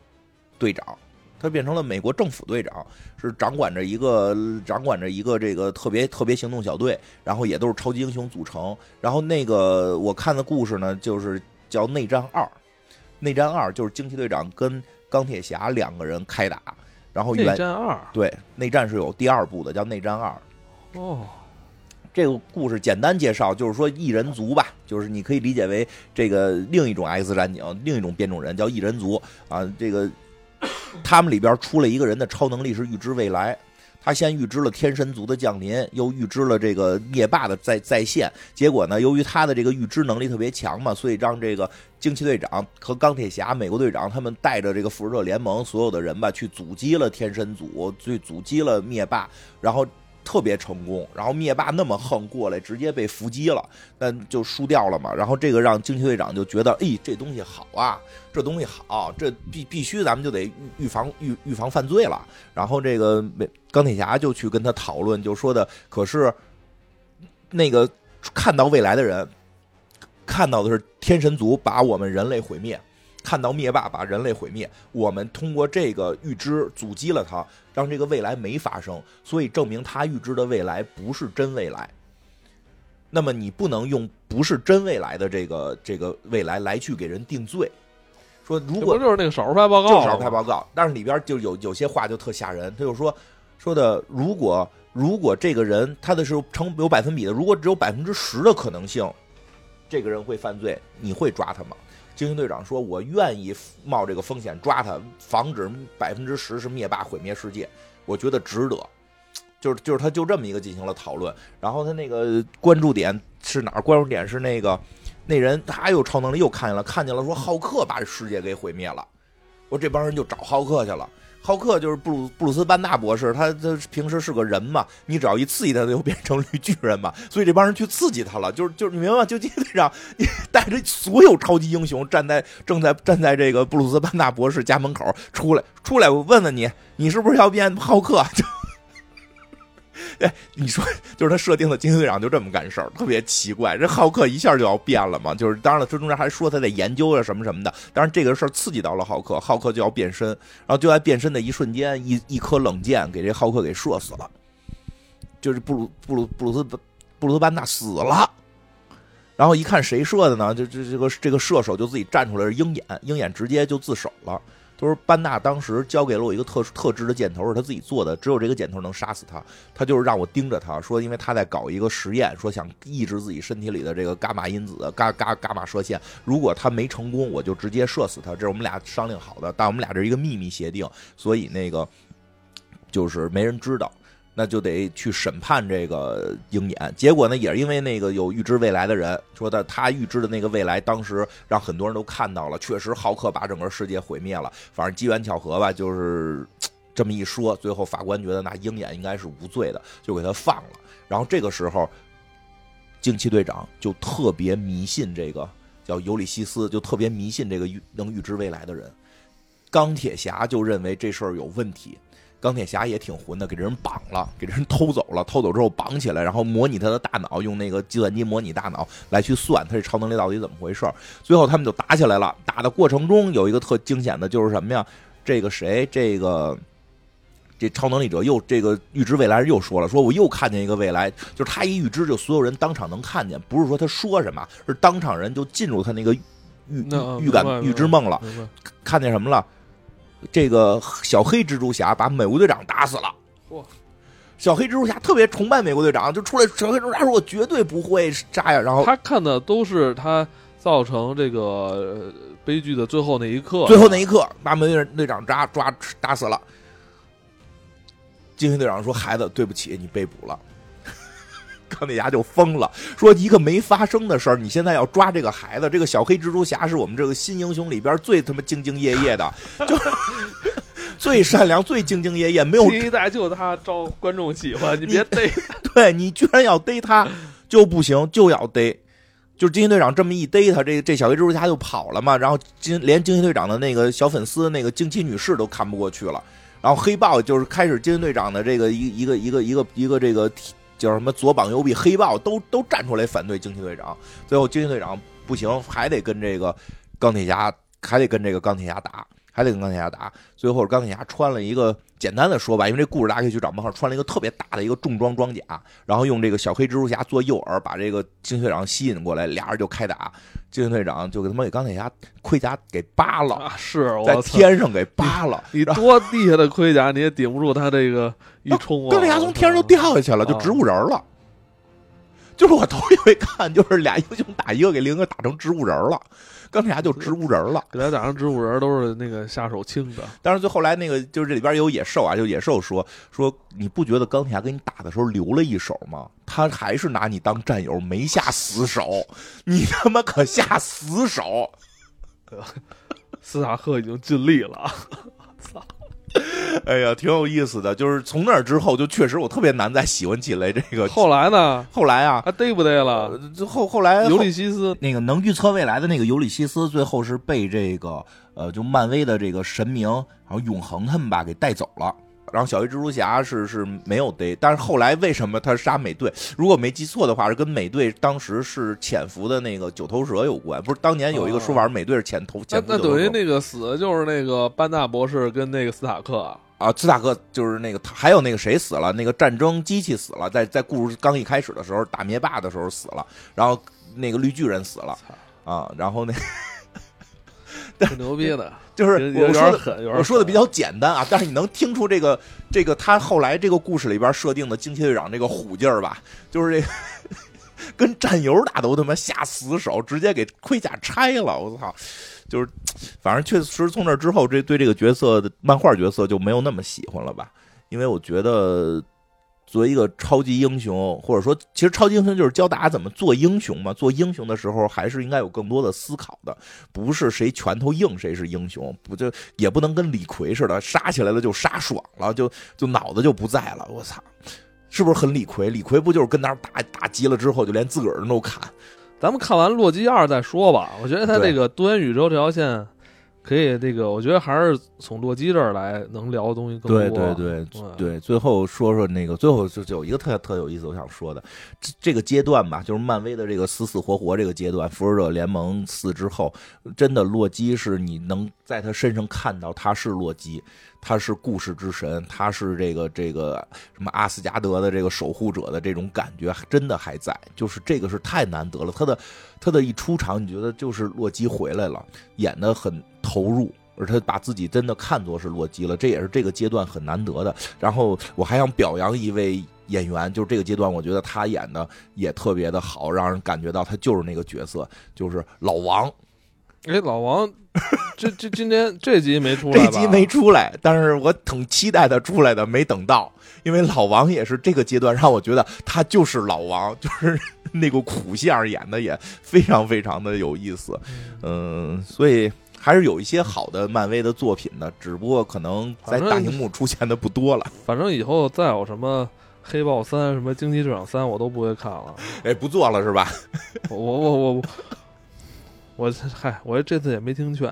队长，他变成了美国政府队长，是掌管着一个掌管着一个这个特别特别行动小队，然后也都是超级英雄组成。然后那个我看的故事呢，就是叫内战二，内战二就是惊奇队长跟钢铁侠两个人开打。然后，内战二对内战是有第二部的，叫内战二。哦，这个故事简单介绍，就是说异人族吧，就是你可以理解为这个另一种 X 战警，另一种变种人叫异人族啊。这个他们里边出了一个人的超能力是预知未来。他先预知了天神族的降临，又预知了这个灭霸的在在线。结果呢，由于他的这个预知能力特别强嘛，所以让这个惊奇队长和钢铁侠、美国队长他们带着这个复仇者联盟所有的人吧，去阻击了天神族，去阻击了灭霸，然后。特别成功，然后灭霸那么横过来，直接被伏击了，那就输掉了嘛。然后这个让惊奇队长就觉得，哎，这东西好啊，这东西好，这必必须咱们就得预预防预预防犯罪了。然后这个钢铁侠就去跟他讨论，就说的，可是那个看到未来的人，看到的是天神族把我们人类毁灭。看到灭霸把人类毁灭，我们通过这个预知阻击了他，让这个未来没发生，所以证明他预知的未来不是真未来。那么你不能用不是真未来的这个这个未来来去给人定罪，说如果就是那个少数派报告，少数派报告，但是里边就有有些话就特吓人，他就说说的如果如果这个人他的是成有百分比的，如果只有百分之十的可能性，这个人会犯罪，你会抓他吗？精英队长说：“我愿意冒这个风险抓他，防止百分之十是灭霸毁灭世界，我觉得值得。”就是就是他就这么一个进行了讨论，然后他那个关注点是哪儿？关注点是那个那人他又超能力，又看见了，看见了说浩克把世界给毁灭了，我这帮人就找浩克去了。浩克就是布鲁布鲁斯班纳博士，他他平时是个人嘛，你只要一刺激他，他就变成绿巨人嘛，所以这帮人去刺激他了，就是 就是你明白吗？就基本上你带着所有超级英雄站在正在站在这个布鲁斯班纳博士家门口出来出来，我问问你，你是不是要变浩克？就 哎，你说就是他设定的惊奇队长就这么干事儿，特别奇怪。这浩克一下就要变了嘛？就是当然了，这中间还说他在研究啊什么什么的。当然这个事儿刺激到了浩克，浩克就要变身，然后就在变身的一瞬间，一一颗冷箭给这浩克给射死了，就是布鲁布鲁布鲁斯布鲁斯班纳死了。然后一看谁射的呢？就这这个这个射手就自己站出来是鹰眼，鹰眼直接就自首了。都是班纳当时交给了我一个特特制的箭头，是他自己做的，只有这个箭头能杀死他。他就是让我盯着他，说因为他在搞一个实验，说想抑制自己身体里的这个伽马因子、伽伽伽马射线。如果他没成功，我就直接射死他。这是我们俩商量好的，但我们俩这是一个秘密协定，所以那个就是没人知道。那就得去审判这个鹰眼，结果呢，也是因为那个有预知未来的人说的，他预知的那个未来，当时让很多人都看到了，确实浩克把整个世界毁灭了。反正机缘巧合吧，就是 这么一说，最后法官觉得那鹰眼应该是无罪的，就给他放了。然后这个时候，惊奇队长就特别迷信这个叫尤里西斯，就特别迷信这个能预知未来的人。钢铁侠就认为这事儿有问题。钢铁侠也挺混的，给这人绑了，给这人偷走了，偷走之后绑起来，然后模拟他的大脑，用那个计算机模拟大脑来去算他这超能力到底怎么回事最后他们就打起来了，打的过程中有一个特惊险的，就是什么呀？这个谁？这个这超能力者又这个预知未来人又说了，说我又看见一个未来，就是他一预知，就所有人当场能看见，不是说他说什么，是当场人就进入他那个预预感预知梦了，看见什么了？这个小黑蜘蛛侠把美国队长打死了。嚯！小黑蜘蛛侠特别崇拜美国队长，就出来小黑蜘蛛侠说：“我绝对不会杀呀。”然后他看的都是他造成这个悲剧的最后那一刻。最后那一刻，把美国队长抓抓打死了。惊奇队长说：“孩子，对不起，你被捕了。” 钢铁侠就疯了，说一个没发生的事儿，你现在要抓这个孩子。这个小黑蜘蛛侠是我们这个新英雄里边最他妈兢兢业业的，就 最善良、最兢兢业业。没有期待，就他招观众喜欢，你别逮。对你居然要逮他就不行，就要逮。就是惊奇队长这么一逮他，这这小黑蜘蛛侠就跑了嘛。然后惊连惊奇队长的那个小粉丝那个惊奇女士都看不过去了。然后黑豹就是开始惊奇队长的这个一一个一个一个一个这个。叫什么左膀右臂，黑豹都都站出来反对惊奇队长，最后惊奇队长不行，还得跟这个钢铁侠，还得跟这个钢铁侠打，还得跟钢铁侠打。最后钢铁侠穿了一个简单的说吧，因为这故事大家可以去找漫画，穿了一个特别大的一个重装装甲，然后用这个小黑蜘蛛侠做诱饵，把这个惊奇队长吸引过来，俩人就开打。惊奇队长就给他妈给钢铁侠盔甲给扒了，是在天上给扒了。你多地下的盔甲你也顶不住他这个一冲，钢铁侠从天上就掉下去了，就植物人了。就是我头一回看，就是俩英雄打一个，给另一个打成植物人了。钢铁侠就植物人了，给他打成植物人都是那个下手轻的。但是最后来那个就是这里边有野兽啊，就野兽说说你不觉得钢铁侠给你打的时候留了一手吗？他还是拿你当战友，没下死手。你他妈可下死手！斯塔克已经尽力了。操！哎呀，挺有意思的。就是从那之后，就确实我特别难再喜欢起来这个。后来呢？后来啊，他对不对了？后后来，尤里西斯那个能预测未来的那个尤里西斯，最后是被这个呃，就漫威的这个神明，然后永恒他们吧给带走了。然后小黑蜘蛛侠是是没有逮，但是后来为什么他杀美队？如果没记错的话，是跟美队当时是潜伏的那个九头蛇有关。不是当年有一个说法，美队是潜头潜伏。那等于那个死的就是那个班纳博士跟那个斯塔克啊，斯塔克就是那个，还有那个谁死了？那个战争机器死了，在在故事刚一开始的时候打灭霸的时候死了，然后那个绿巨人死了啊，然后那。挺牛逼的，就是我说的，我说的比较简单啊，但是你能听出这个这个他后来这个故事里边设定的惊奇队长这个虎劲儿吧？就是这个 跟战友打都他妈下死手，直接给盔甲拆了，我操！就是反正确实从那之后，这对这个角色的漫画角色就没有那么喜欢了吧？因为我觉得。作为一个超级英雄，或者说，其实超级英雄就是教大家怎么做英雄嘛。做英雄的时候，还是应该有更多的思考的，不是谁拳头硬谁是英雄，不就也不能跟李逵似的，杀起来了就杀爽了，就就脑子就不在了。我操，是不是很李逵？李逵不就是跟那打打急了之后，就连自个儿人都砍？咱们看完洛基二再说吧。我觉得他这个多元宇宙这条线。可以那个，我觉得还是从洛基这儿来能聊的东西更多。对对对对，最后说说那个，最后就就有一个特特有意思，我想说的，这这个阶段吧，就是漫威的这个死死活活这个阶段，复仇者联盟四之后，真的洛基是你能在他身上看到他是洛基。他是故事之神，他是这个这个什么阿斯加德的这个守护者的这种感觉，真的还在。就是这个是太难得了。他的他的一出场，你觉得就是洛基回来了，演的很投入，而他把自己真的看作是洛基了，这也是这个阶段很难得的。然后我还想表扬一位演员，就是这个阶段，我觉得他演的也特别的好，让人感觉到他就是那个角色，就是老王。哎，老王，这这今天这集没出来，这集没出来，但是我挺期待他出来的，没等到，因为老王也是这个阶段让我觉得他就是老王，就是那个苦相演的也非常非常的有意思，嗯，所以还是有一些好的漫威的作品的，只不过可能在大荧幕出现的不多了。反正以后再有什么黑豹三、什么惊奇队长三，我都不会看了。哎，不做了是吧？我我我我。我嗨，我这次也没听劝。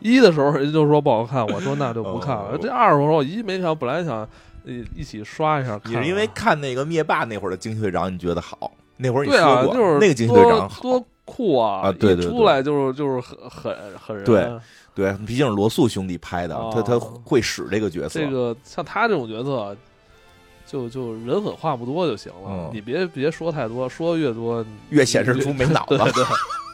一的时候人就说不好看，我说那就不看了。这二的时候我一没看，本来想一起刷一下。你是因为看那个灭霸那会儿的惊奇队长，你觉得好？那会儿你说过，就是那个惊奇队长多酷啊！啊，对对，出来就是就是很很很人。对对，毕竟是罗素兄弟拍的，他他会使这个角色。这个像他这种角色。就就人狠话不多就行了，你别别说太多，说越多越显示出没脑子。